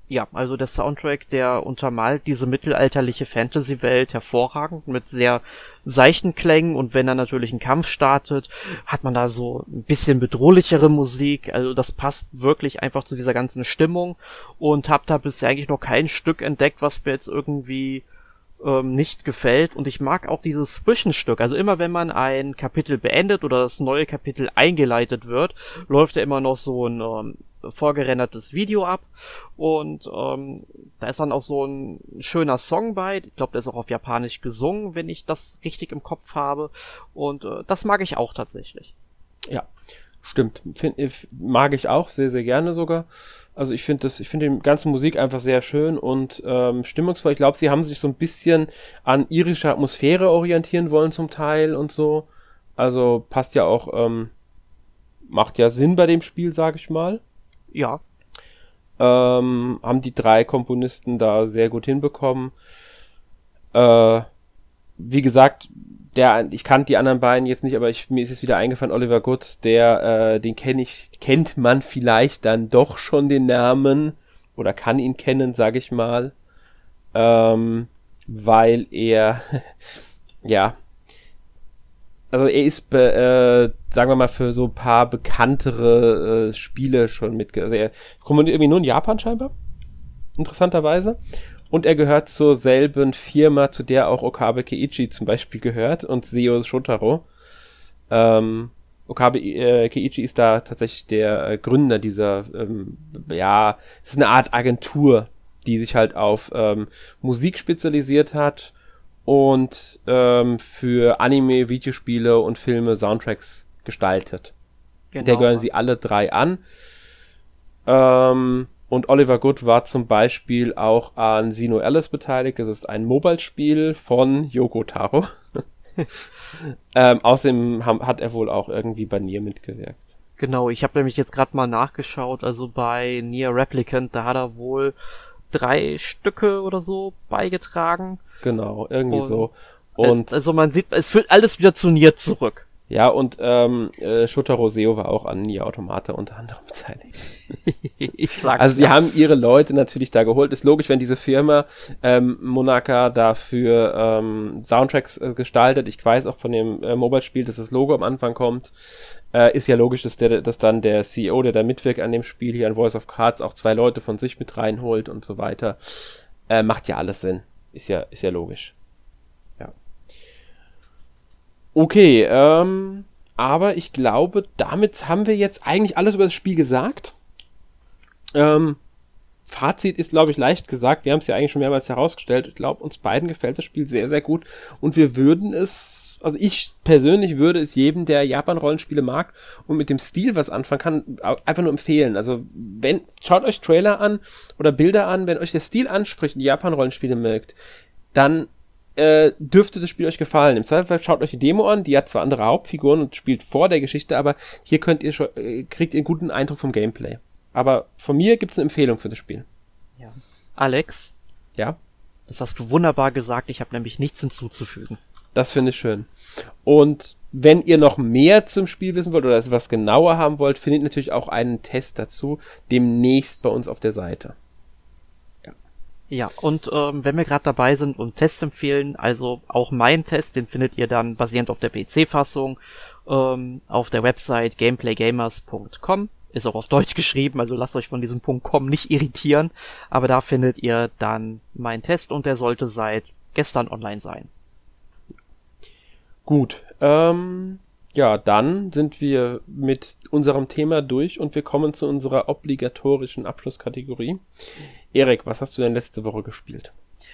Ja, also der Soundtrack, der untermalt diese mittelalterliche Fantasy-Welt hervorragend mit sehr seichten Klängen und wenn er natürlich einen Kampf startet, hat man da so ein bisschen bedrohlichere Musik. Also das passt wirklich einfach zu dieser ganzen Stimmung und hab da bisher eigentlich noch kein Stück entdeckt, was mir jetzt irgendwie ähm, nicht gefällt und ich mag auch dieses Zwischenstück. Also immer wenn man ein Kapitel beendet oder das neue Kapitel eingeleitet wird, läuft ja immer noch so ein ähm, vorgerendertes Video ab und ähm, da ist dann auch so ein schöner Song bei. Ich glaube, der ist auch auf Japanisch gesungen, wenn ich das richtig im Kopf habe und äh, das mag ich auch tatsächlich. Ja, stimmt. Find, mag ich auch sehr, sehr gerne sogar. Also ich finde das, ich finde die ganze Musik einfach sehr schön und ähm, stimmungsvoll. Ich glaube, sie haben sich so ein bisschen an irischer Atmosphäre orientieren wollen zum Teil und so. Also passt ja auch, ähm, macht ja Sinn bei dem Spiel, sag ich mal. Ja. Ähm, haben die drei Komponisten da sehr gut hinbekommen. Äh, wie gesagt, der, ich kannte die anderen beiden jetzt nicht, aber ich, mir ist jetzt wieder eingefallen, Oliver Good, der, äh, den kenne ich, kennt man vielleicht dann doch schon den Namen oder kann ihn kennen, sag ich mal, ähm, weil er, ja, also er ist, äh, sagen wir mal, für so paar bekanntere äh, Spiele schon mit, also er kommt irgendwie nur in Japan scheinbar, interessanterweise. Und er gehört zur selben Firma, zu der auch Okabe Keiichi zum Beispiel gehört und Seo Shotaro. Ähm, Okabe äh, Keiichi ist da tatsächlich der äh, Gründer dieser, ähm, ja, es ist eine Art Agentur, die sich halt auf ähm, Musik spezialisiert hat und ähm, für Anime, Videospiele und Filme Soundtracks gestaltet. Genau. Der gehören sie alle drei an. Ähm, und Oliver Good war zum Beispiel auch an Sino Alice beteiligt. Das ist ein Mobile-Spiel von Yoko Taro. ähm, außerdem hat er wohl auch irgendwie bei Nier mitgewirkt. Genau, ich habe nämlich jetzt gerade mal nachgeschaut. Also bei Nier Replicant, da hat er wohl drei Stücke oder so beigetragen. Genau, irgendwie und, so. Und also man sieht, es führt alles wieder zu Nier zurück. Ja, und ähm, äh, Shotaro Seo war auch an Nier Automata unter anderem beteiligt. ich sag's also sie ja. haben ihre Leute natürlich da geholt. Ist logisch, wenn diese Firma ähm, Monaka dafür ähm, Soundtracks äh, gestaltet. Ich weiß auch von dem äh, Mobile-Spiel, dass das Logo am Anfang kommt. Äh, ist ja logisch, dass, der, dass dann der CEO, der da mitwirkt an dem Spiel hier an Voice of Cards, auch zwei Leute von sich mit reinholt und so weiter. Äh, macht ja alles Sinn. Ist ja, ist ja logisch. Okay, ähm, aber ich glaube, damit haben wir jetzt eigentlich alles über das Spiel gesagt. Ähm, Fazit ist, glaube ich, leicht gesagt. Wir haben es ja eigentlich schon mehrmals herausgestellt. Ich glaube, uns beiden gefällt das Spiel sehr, sehr gut. Und wir würden es, also ich persönlich würde es jedem, der Japan-Rollenspiele mag und mit dem Stil was anfangen kann, einfach nur empfehlen. Also, wenn, schaut euch Trailer an oder Bilder an, wenn euch der Stil anspricht und Japan-Rollenspiele mögt, dann äh, dürfte das Spiel euch gefallen. Im Zweifelsfall schaut euch die Demo an, die hat zwar andere Hauptfiguren und spielt vor der Geschichte, aber hier könnt ihr schon, äh, kriegt ihr einen guten Eindruck vom Gameplay. Aber von mir gibt es eine Empfehlung für das Spiel. Ja. Alex? Ja? Das hast du wunderbar gesagt, ich habe nämlich nichts hinzuzufügen. Das finde ich schön. Und wenn ihr noch mehr zum Spiel wissen wollt oder etwas genauer haben wollt, findet natürlich auch einen Test dazu demnächst bei uns auf der Seite. Ja, und ähm, wenn wir gerade dabei sind und Tests empfehlen, also auch mein Test, den findet ihr dann basierend auf der PC-Fassung ähm, auf der Website gameplaygamers.com. Ist auch auf Deutsch geschrieben, also lasst euch von diesem Punkt .com nicht irritieren. Aber da findet ihr dann meinen Test und der sollte seit gestern online sein. Gut, ähm, ja, dann sind wir mit unserem Thema durch und wir kommen zu unserer obligatorischen Abschlusskategorie. Erik, was hast du denn letzte Woche gespielt?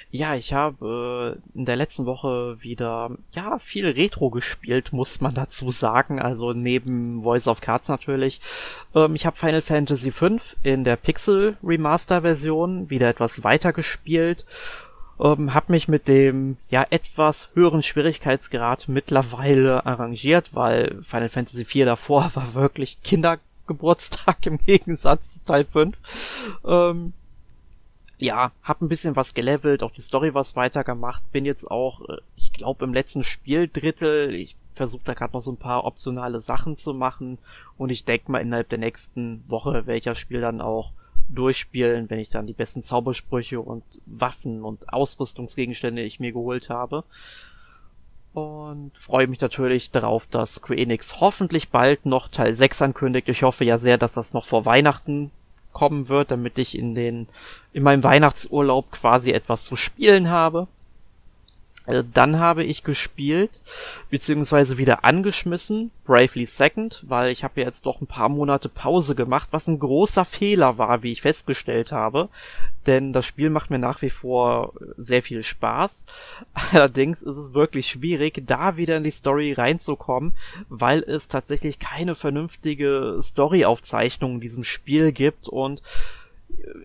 Ja, ich habe äh, in der letzten Woche wieder ja viel Retro gespielt, muss man dazu sagen. Also neben Voice of Cards natürlich. Ähm, ich habe Final Fantasy V in der Pixel Remaster Version wieder etwas weiter gespielt. Ähm, hab mich mit dem ja etwas höheren Schwierigkeitsgrad mittlerweile arrangiert, weil Final Fantasy IV davor war wirklich Kindergeburtstag im Gegensatz zu Teil 5. Ähm, ja, hab ein bisschen was gelevelt, auch die Story was weitergemacht, bin jetzt auch, äh, ich glaube, im letzten Spieldrittel, ich versuche da gerade noch so ein paar optionale Sachen zu machen und ich denke mal innerhalb der nächsten Woche welcher Spiel dann auch durchspielen, wenn ich dann die besten Zaubersprüche und Waffen und Ausrüstungsgegenstände ich mir geholt habe. Und freue mich natürlich darauf, dass Square hoffentlich bald noch Teil 6 ankündigt. Ich hoffe ja sehr, dass das noch vor Weihnachten kommen wird, damit ich in den, in meinem Weihnachtsurlaub quasi etwas zu spielen habe. Äh, dann habe ich gespielt, beziehungsweise wieder angeschmissen, Bravely Second, weil ich habe ja jetzt doch ein paar Monate Pause gemacht, was ein großer Fehler war, wie ich festgestellt habe. Denn das Spiel macht mir nach wie vor sehr viel Spaß. Allerdings ist es wirklich schwierig, da wieder in die Story reinzukommen, weil es tatsächlich keine vernünftige Storyaufzeichnung in diesem Spiel gibt und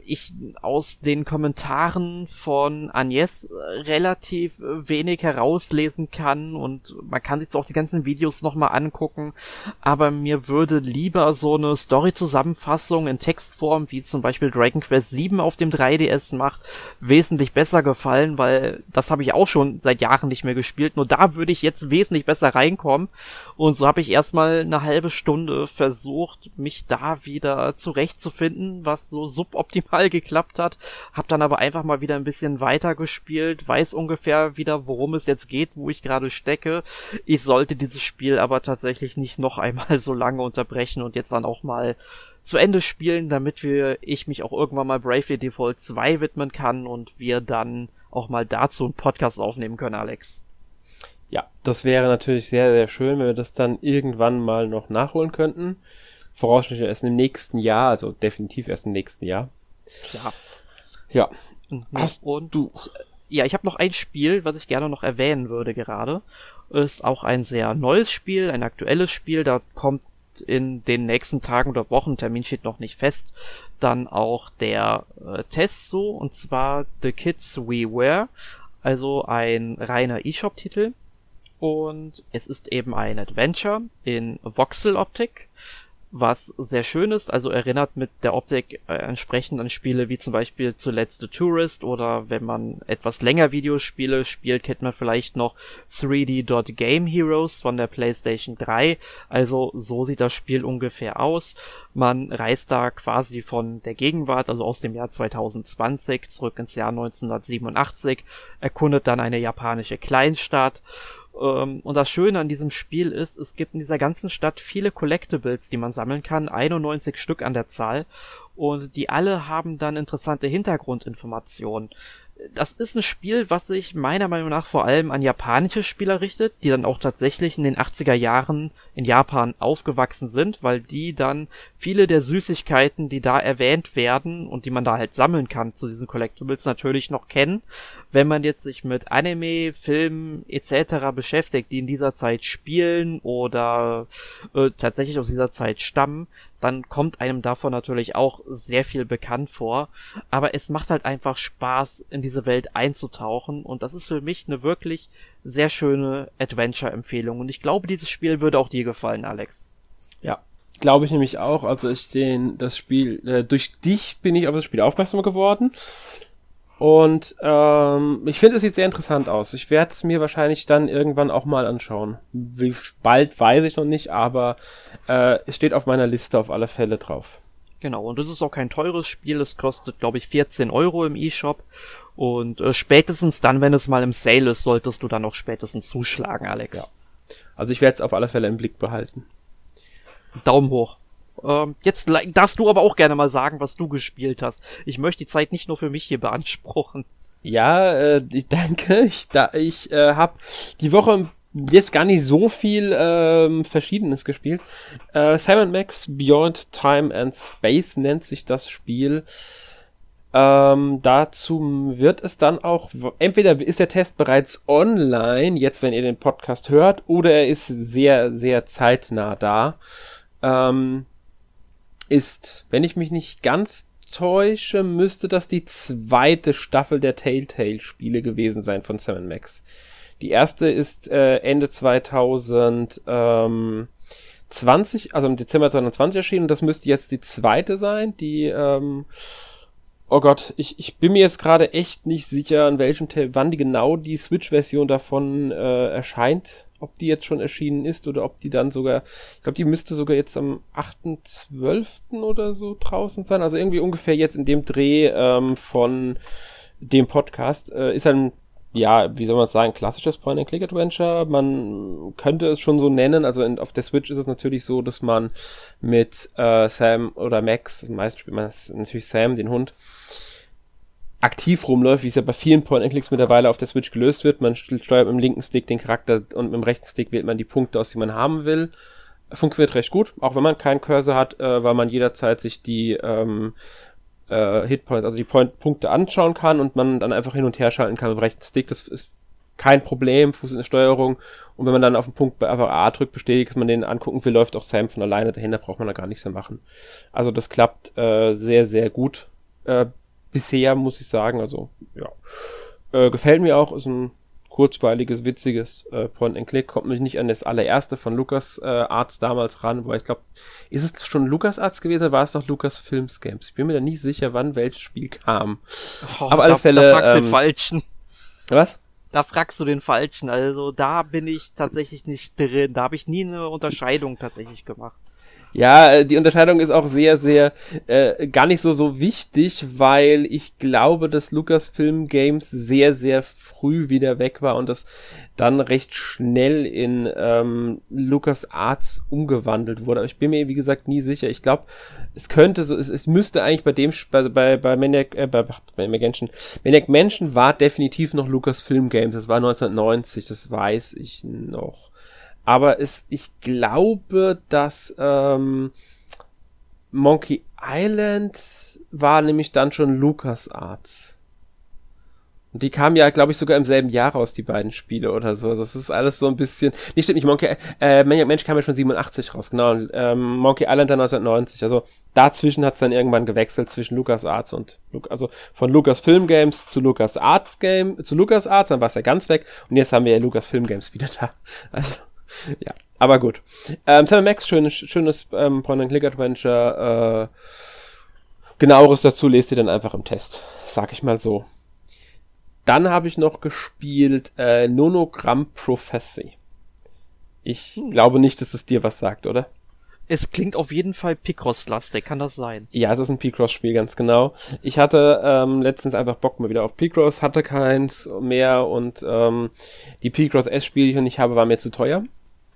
ich aus den Kommentaren von Agnes äh, relativ äh, wenig herauslesen kann und man kann sich auch die ganzen Videos nochmal angucken, aber mir würde lieber so eine Story-Zusammenfassung in Textform, wie zum Beispiel Dragon Quest 7 auf dem 3DS macht, wesentlich besser gefallen, weil das habe ich auch schon seit Jahren nicht mehr gespielt, nur da würde ich jetzt wesentlich besser reinkommen. Und so habe ich erstmal eine halbe Stunde versucht, mich da wieder zurechtzufinden, was so suboptimal optimal geklappt hat. Hab dann aber einfach mal wieder ein bisschen weiter weiß ungefähr wieder, worum es jetzt geht, wo ich gerade stecke. Ich sollte dieses Spiel aber tatsächlich nicht noch einmal so lange unterbrechen und jetzt dann auch mal zu Ende spielen, damit wir, ich mich auch irgendwann mal Bravely Default 2 widmen kann und wir dann auch mal dazu einen Podcast aufnehmen können, Alex. Ja, das wäre natürlich sehr, sehr schön, wenn wir das dann irgendwann mal noch nachholen könnten. Voraussichtlich erst im nächsten Jahr, also definitiv erst im nächsten Jahr. Ja. Ja. Mhm. Hast und du. Ja, ich habe noch ein Spiel, was ich gerne noch erwähnen würde gerade. Ist auch ein sehr neues Spiel, ein aktuelles Spiel. Da kommt in den nächsten Tagen oder Wochen, Termin steht noch nicht fest, dann auch der äh, Test so, und zwar The Kids We Wear, also ein reiner eShop-Titel. Und es ist eben ein Adventure in Voxel-Optik was sehr schön ist, also erinnert mit der Optik äh, entsprechend an Spiele wie zum Beispiel zuletzt The Tourist oder wenn man etwas länger Videospiele spielt, kennt man vielleicht noch 3D Game Heroes von der PlayStation 3. Also so sieht das Spiel ungefähr aus. Man reist da quasi von der Gegenwart, also aus dem Jahr 2020 zurück ins Jahr 1987, erkundet dann eine japanische Kleinstadt und das Schöne an diesem Spiel ist, es gibt in dieser ganzen Stadt viele Collectibles, die man sammeln kann, 91 Stück an der Zahl. Und die alle haben dann interessante Hintergrundinformationen. Das ist ein Spiel, was sich meiner Meinung nach vor allem an japanische Spieler richtet, die dann auch tatsächlich in den 80er Jahren in Japan aufgewachsen sind, weil die dann viele der Süßigkeiten, die da erwähnt werden und die man da halt sammeln kann zu diesen Collectibles natürlich noch kennen. Wenn man jetzt sich mit Anime, Filmen etc. beschäftigt, die in dieser Zeit spielen oder äh, tatsächlich aus dieser Zeit stammen, dann kommt einem davon natürlich auch sehr viel bekannt vor. Aber es macht halt einfach Spaß, in diese Welt einzutauchen. Und das ist für mich eine wirklich sehr schöne Adventure-Empfehlung. Und ich glaube, dieses Spiel würde auch dir gefallen, Alex. Ja, glaube ich nämlich auch. Also ich den, das Spiel, äh, durch dich bin ich auf das Spiel aufmerksam geworden. Und ähm, ich finde, es sieht sehr interessant aus. Ich werde es mir wahrscheinlich dann irgendwann auch mal anschauen. Wie bald weiß ich noch nicht, aber äh, es steht auf meiner Liste auf alle Fälle drauf. Genau, und das ist auch kein teures Spiel. Es kostet, glaube ich, 14 Euro im eShop. Und äh, spätestens dann, wenn es mal im Sale ist, solltest du dann auch spätestens zuschlagen, Alex. Ja. Also ich werde es auf alle Fälle im Blick behalten. Daumen hoch. Ähm, jetzt darfst du aber auch gerne mal sagen, was du gespielt hast. Ich möchte die Zeit nicht nur für mich hier beanspruchen. Ja, äh, danke. Ich, da, ich äh, habe die Woche jetzt gar nicht so viel ähm, Verschiedenes gespielt. Äh, Simon Max Beyond Time and Space nennt sich das Spiel. Ähm, dazu wird es dann auch, entweder ist der Test bereits online, jetzt wenn ihr den Podcast hört, oder er ist sehr, sehr zeitnah da. Ähm, ist, wenn ich mich nicht ganz täusche, müsste das die zweite Staffel der Telltale-Spiele gewesen sein von Sam Max. Die erste ist äh, Ende 2020, also im Dezember 2020 erschienen und das müsste jetzt die zweite sein, die ähm, Oh Gott, ich, ich bin mir jetzt gerade echt nicht sicher, an welchem Teil, wann die genau die Switch-Version davon äh, erscheint ob die jetzt schon erschienen ist oder ob die dann sogar, ich glaube, die müsste sogar jetzt am 8.12. oder so draußen sein. Also irgendwie ungefähr jetzt in dem Dreh ähm, von dem Podcast. Äh, ist ein, ja, wie soll man sagen, klassisches Point-and-Click-Adventure. Man könnte es schon so nennen. Also in, auf der Switch ist es natürlich so, dass man mit äh, Sam oder Max, meistens spielt man natürlich Sam, den Hund, aktiv rumläuft, wie es ja bei vielen Point-and-Clicks mittlerweile auf der Switch gelöst wird. Man steuert mit dem linken Stick den Charakter und mit dem rechten Stick wählt man die Punkte aus, die man haben will. Funktioniert recht gut, auch wenn man keinen Cursor hat, äh, weil man jederzeit sich die ähm, äh, Hitpoints, also die Point Punkte anschauen kann und man dann einfach hin und her schalten kann mit dem rechten Stick. Das ist kein Problem, Fuß in der Steuerung. Und wenn man dann auf den Punkt einfach A drückt, bestätigt, dass man den angucken will, läuft auch Sam von alleine dahin, da braucht man da gar nichts mehr machen. Also das klappt äh, sehr, sehr gut. Äh, bisher, muss ich sagen. Also, ja. Äh, gefällt mir auch, ist ein kurzweiliges, witziges äh, Point-and-Click. Kommt mich nicht an das allererste von Lukas äh, Arts damals ran, weil ich glaube, ist es schon Lukas Arts gewesen, oder war es doch Lukas Films Games? Ich bin mir da nicht sicher, wann welches Spiel kam. Oh, Aber alle da, Fälle. Da fragst ähm, den Falschen. Was? Da fragst du den Falschen. Also da bin ich tatsächlich nicht drin. Da habe ich nie eine Unterscheidung tatsächlich gemacht. Ja, äh, die Unterscheidung ist auch sehr, sehr äh, gar nicht so so wichtig, weil ich glaube, dass Lucasfilm Games sehr, sehr früh wieder weg war und das dann recht schnell in ähm, Lucas Arts umgewandelt wurde. Aber ich bin mir wie gesagt nie sicher. Ich glaube, es könnte so, es, es müsste eigentlich bei dem bei bei bei Maniac, äh, bei, bei Mansion, Maniac Mansion war definitiv noch Lucasfilm Games. Das war 1990, das weiß ich noch. Aber es, ich glaube, dass ähm, Monkey Island war nämlich dann schon LucasArts. Und die kamen ja, glaube ich, sogar im selben Jahr raus, die beiden Spiele oder so. Das ist alles so ein bisschen. Nee, stimmt nicht, Monkey, äh, Mensch kam ja schon 87 raus, genau. Und, ähm, Monkey Island dann 1990. Also dazwischen hat es dann irgendwann gewechselt zwischen LucasArts und also von Lucas Film Games zu Lucas Arts Game, zu Lucas Arts, dann war es ja ganz weg. Und jetzt haben wir ja Lucas Film Games wieder da. Also ja, aber gut. Ähm, Sam Max, schönes, schönes ähm, Point-and-Click-Adventure. Äh, genaueres dazu lest ihr dann einfach im Test. Sag ich mal so. Dann habe ich noch gespielt äh, Nonogramm Prophecy. Ich hm. glaube nicht, dass es dir was sagt, oder? Es klingt auf jeden Fall Picross-lastig, kann das sein? Ja, es ist ein Picross-Spiel, ganz genau. Ich hatte ähm, letztens einfach Bock mal wieder auf Picross, hatte keins mehr und ähm, die Picross S-Spiele, die ich noch nicht habe, waren mir zu teuer.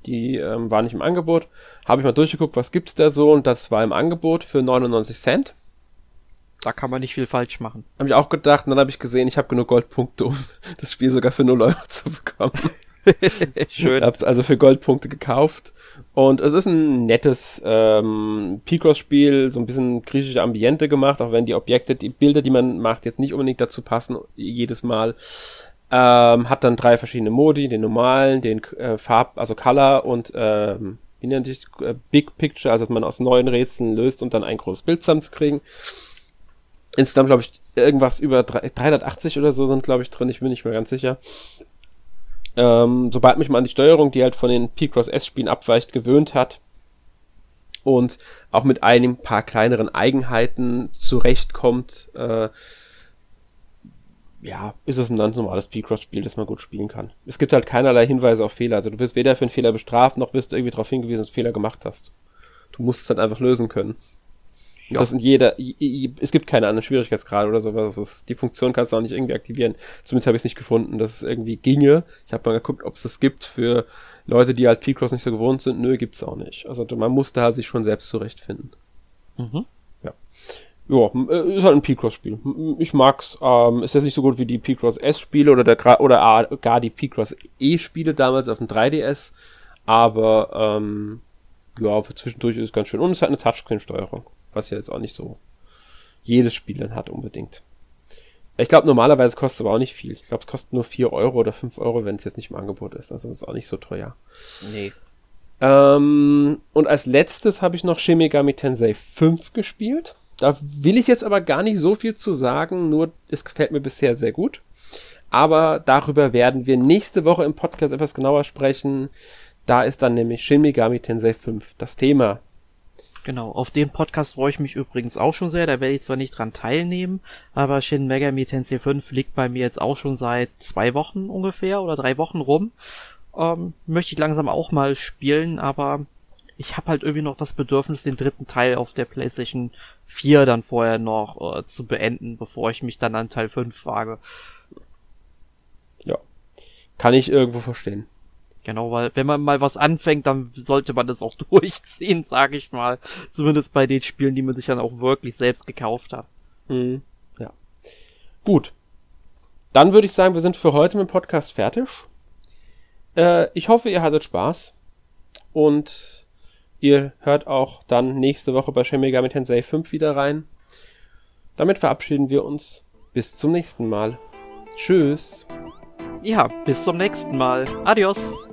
Die ähm, war nicht im Angebot. Habe ich mal durchgeguckt, was gibt's da so und das war im Angebot für 99 Cent. Da kann man nicht viel falsch machen. Habe ich auch gedacht, und dann habe ich gesehen, ich habe genug Goldpunkte, um das Spiel sogar für 0 Euro zu bekommen. Schön. Habt also für Goldpunkte gekauft. Und es ist ein nettes ähm, Picross-Spiel, so ein bisschen griechische Ambiente gemacht, auch wenn die Objekte, die Bilder, die man macht, jetzt nicht unbedingt dazu passen, jedes Mal. Ähm, hat dann drei verschiedene Modi, den normalen, den äh, Farb, also Color und ähm, wie nennt sich äh, Big Picture, also dass man aus neuen Rätseln löst und dann ein großes Bild zusammenzukriegen. Insgesamt, glaube ich, irgendwas über 380 oder so sind, glaube ich, drin, ich bin nicht mehr ganz sicher. Ähm, sobald mich mal an die Steuerung, die halt von den P-Cross S-Spielen abweicht, gewöhnt hat und auch mit einem paar kleineren Eigenheiten zurechtkommt, äh, ja, ist es ein ganz normales P-Cross-Spiel, das man gut spielen kann. Es gibt halt keinerlei Hinweise auf Fehler. Also du wirst weder für einen Fehler bestraft, noch wirst du irgendwie darauf hingewiesen, dass du einen Fehler gemacht hast. Du musst es halt einfach lösen können. Ja. Das in jeder, es gibt keine anderen Schwierigkeitsgrade oder sowas. Ist, die Funktion kannst du auch nicht irgendwie aktivieren. Zumindest habe ich es nicht gefunden, dass es irgendwie ginge. Ich habe mal geguckt, ob es das gibt für Leute, die halt P-Cross nicht so gewohnt sind. Nö, gibt's auch nicht. Also man musste halt sich schon selbst zurechtfinden. Mhm. Ja. Ja, äh, ist halt ein P-Cross-Spiel. Ich mag's. Ähm, ist jetzt nicht so gut wie die P-Cross S-Spiele oder, der, oder gar die P-Cross E-Spiele damals auf dem 3DS. Aber ähm, ja, für zwischendurch ist es ganz schön. Und es hat eine Touchscreen-Steuerung, was ja jetzt auch nicht so jedes Spiel dann hat unbedingt. Ich glaube, normalerweise kostet es aber auch nicht viel. Ich glaube, es kostet nur 4 Euro oder 5 Euro, wenn es jetzt nicht im Angebot ist. Also ist auch nicht so teuer. Nee. Ähm, und als letztes habe ich noch Shin Megami Tensei 5 gespielt. Da will ich jetzt aber gar nicht so viel zu sagen, nur es gefällt mir bisher sehr gut. Aber darüber werden wir nächste Woche im Podcast etwas genauer sprechen. Da ist dann nämlich Shin Megami Tensei 5 das Thema. Genau, auf dem Podcast freue ich mich übrigens auch schon sehr. Da werde ich zwar nicht dran teilnehmen, aber Shin Megami Tensei 5 liegt bei mir jetzt auch schon seit zwei Wochen ungefähr oder drei Wochen rum. Ähm, möchte ich langsam auch mal spielen, aber ich habe halt irgendwie noch das Bedürfnis, den dritten Teil auf der PlayStation 4 dann vorher noch äh, zu beenden, bevor ich mich dann an Teil 5 wage. Ja. Kann ich irgendwo verstehen. Genau, weil wenn man mal was anfängt, dann sollte man das auch durchziehen, sage ich mal. Zumindest bei den Spielen, die man sich dann auch wirklich selbst gekauft hat. Mhm. Ja. Gut. Dann würde ich sagen, wir sind für heute mit dem Podcast fertig. Äh, ich hoffe, ihr hattet Spaß. Und Ihr hört auch dann nächste Woche bei Shin Megami Tensei 5 wieder rein. Damit verabschieden wir uns. Bis zum nächsten Mal. Tschüss. Ja, bis zum nächsten Mal. Adios.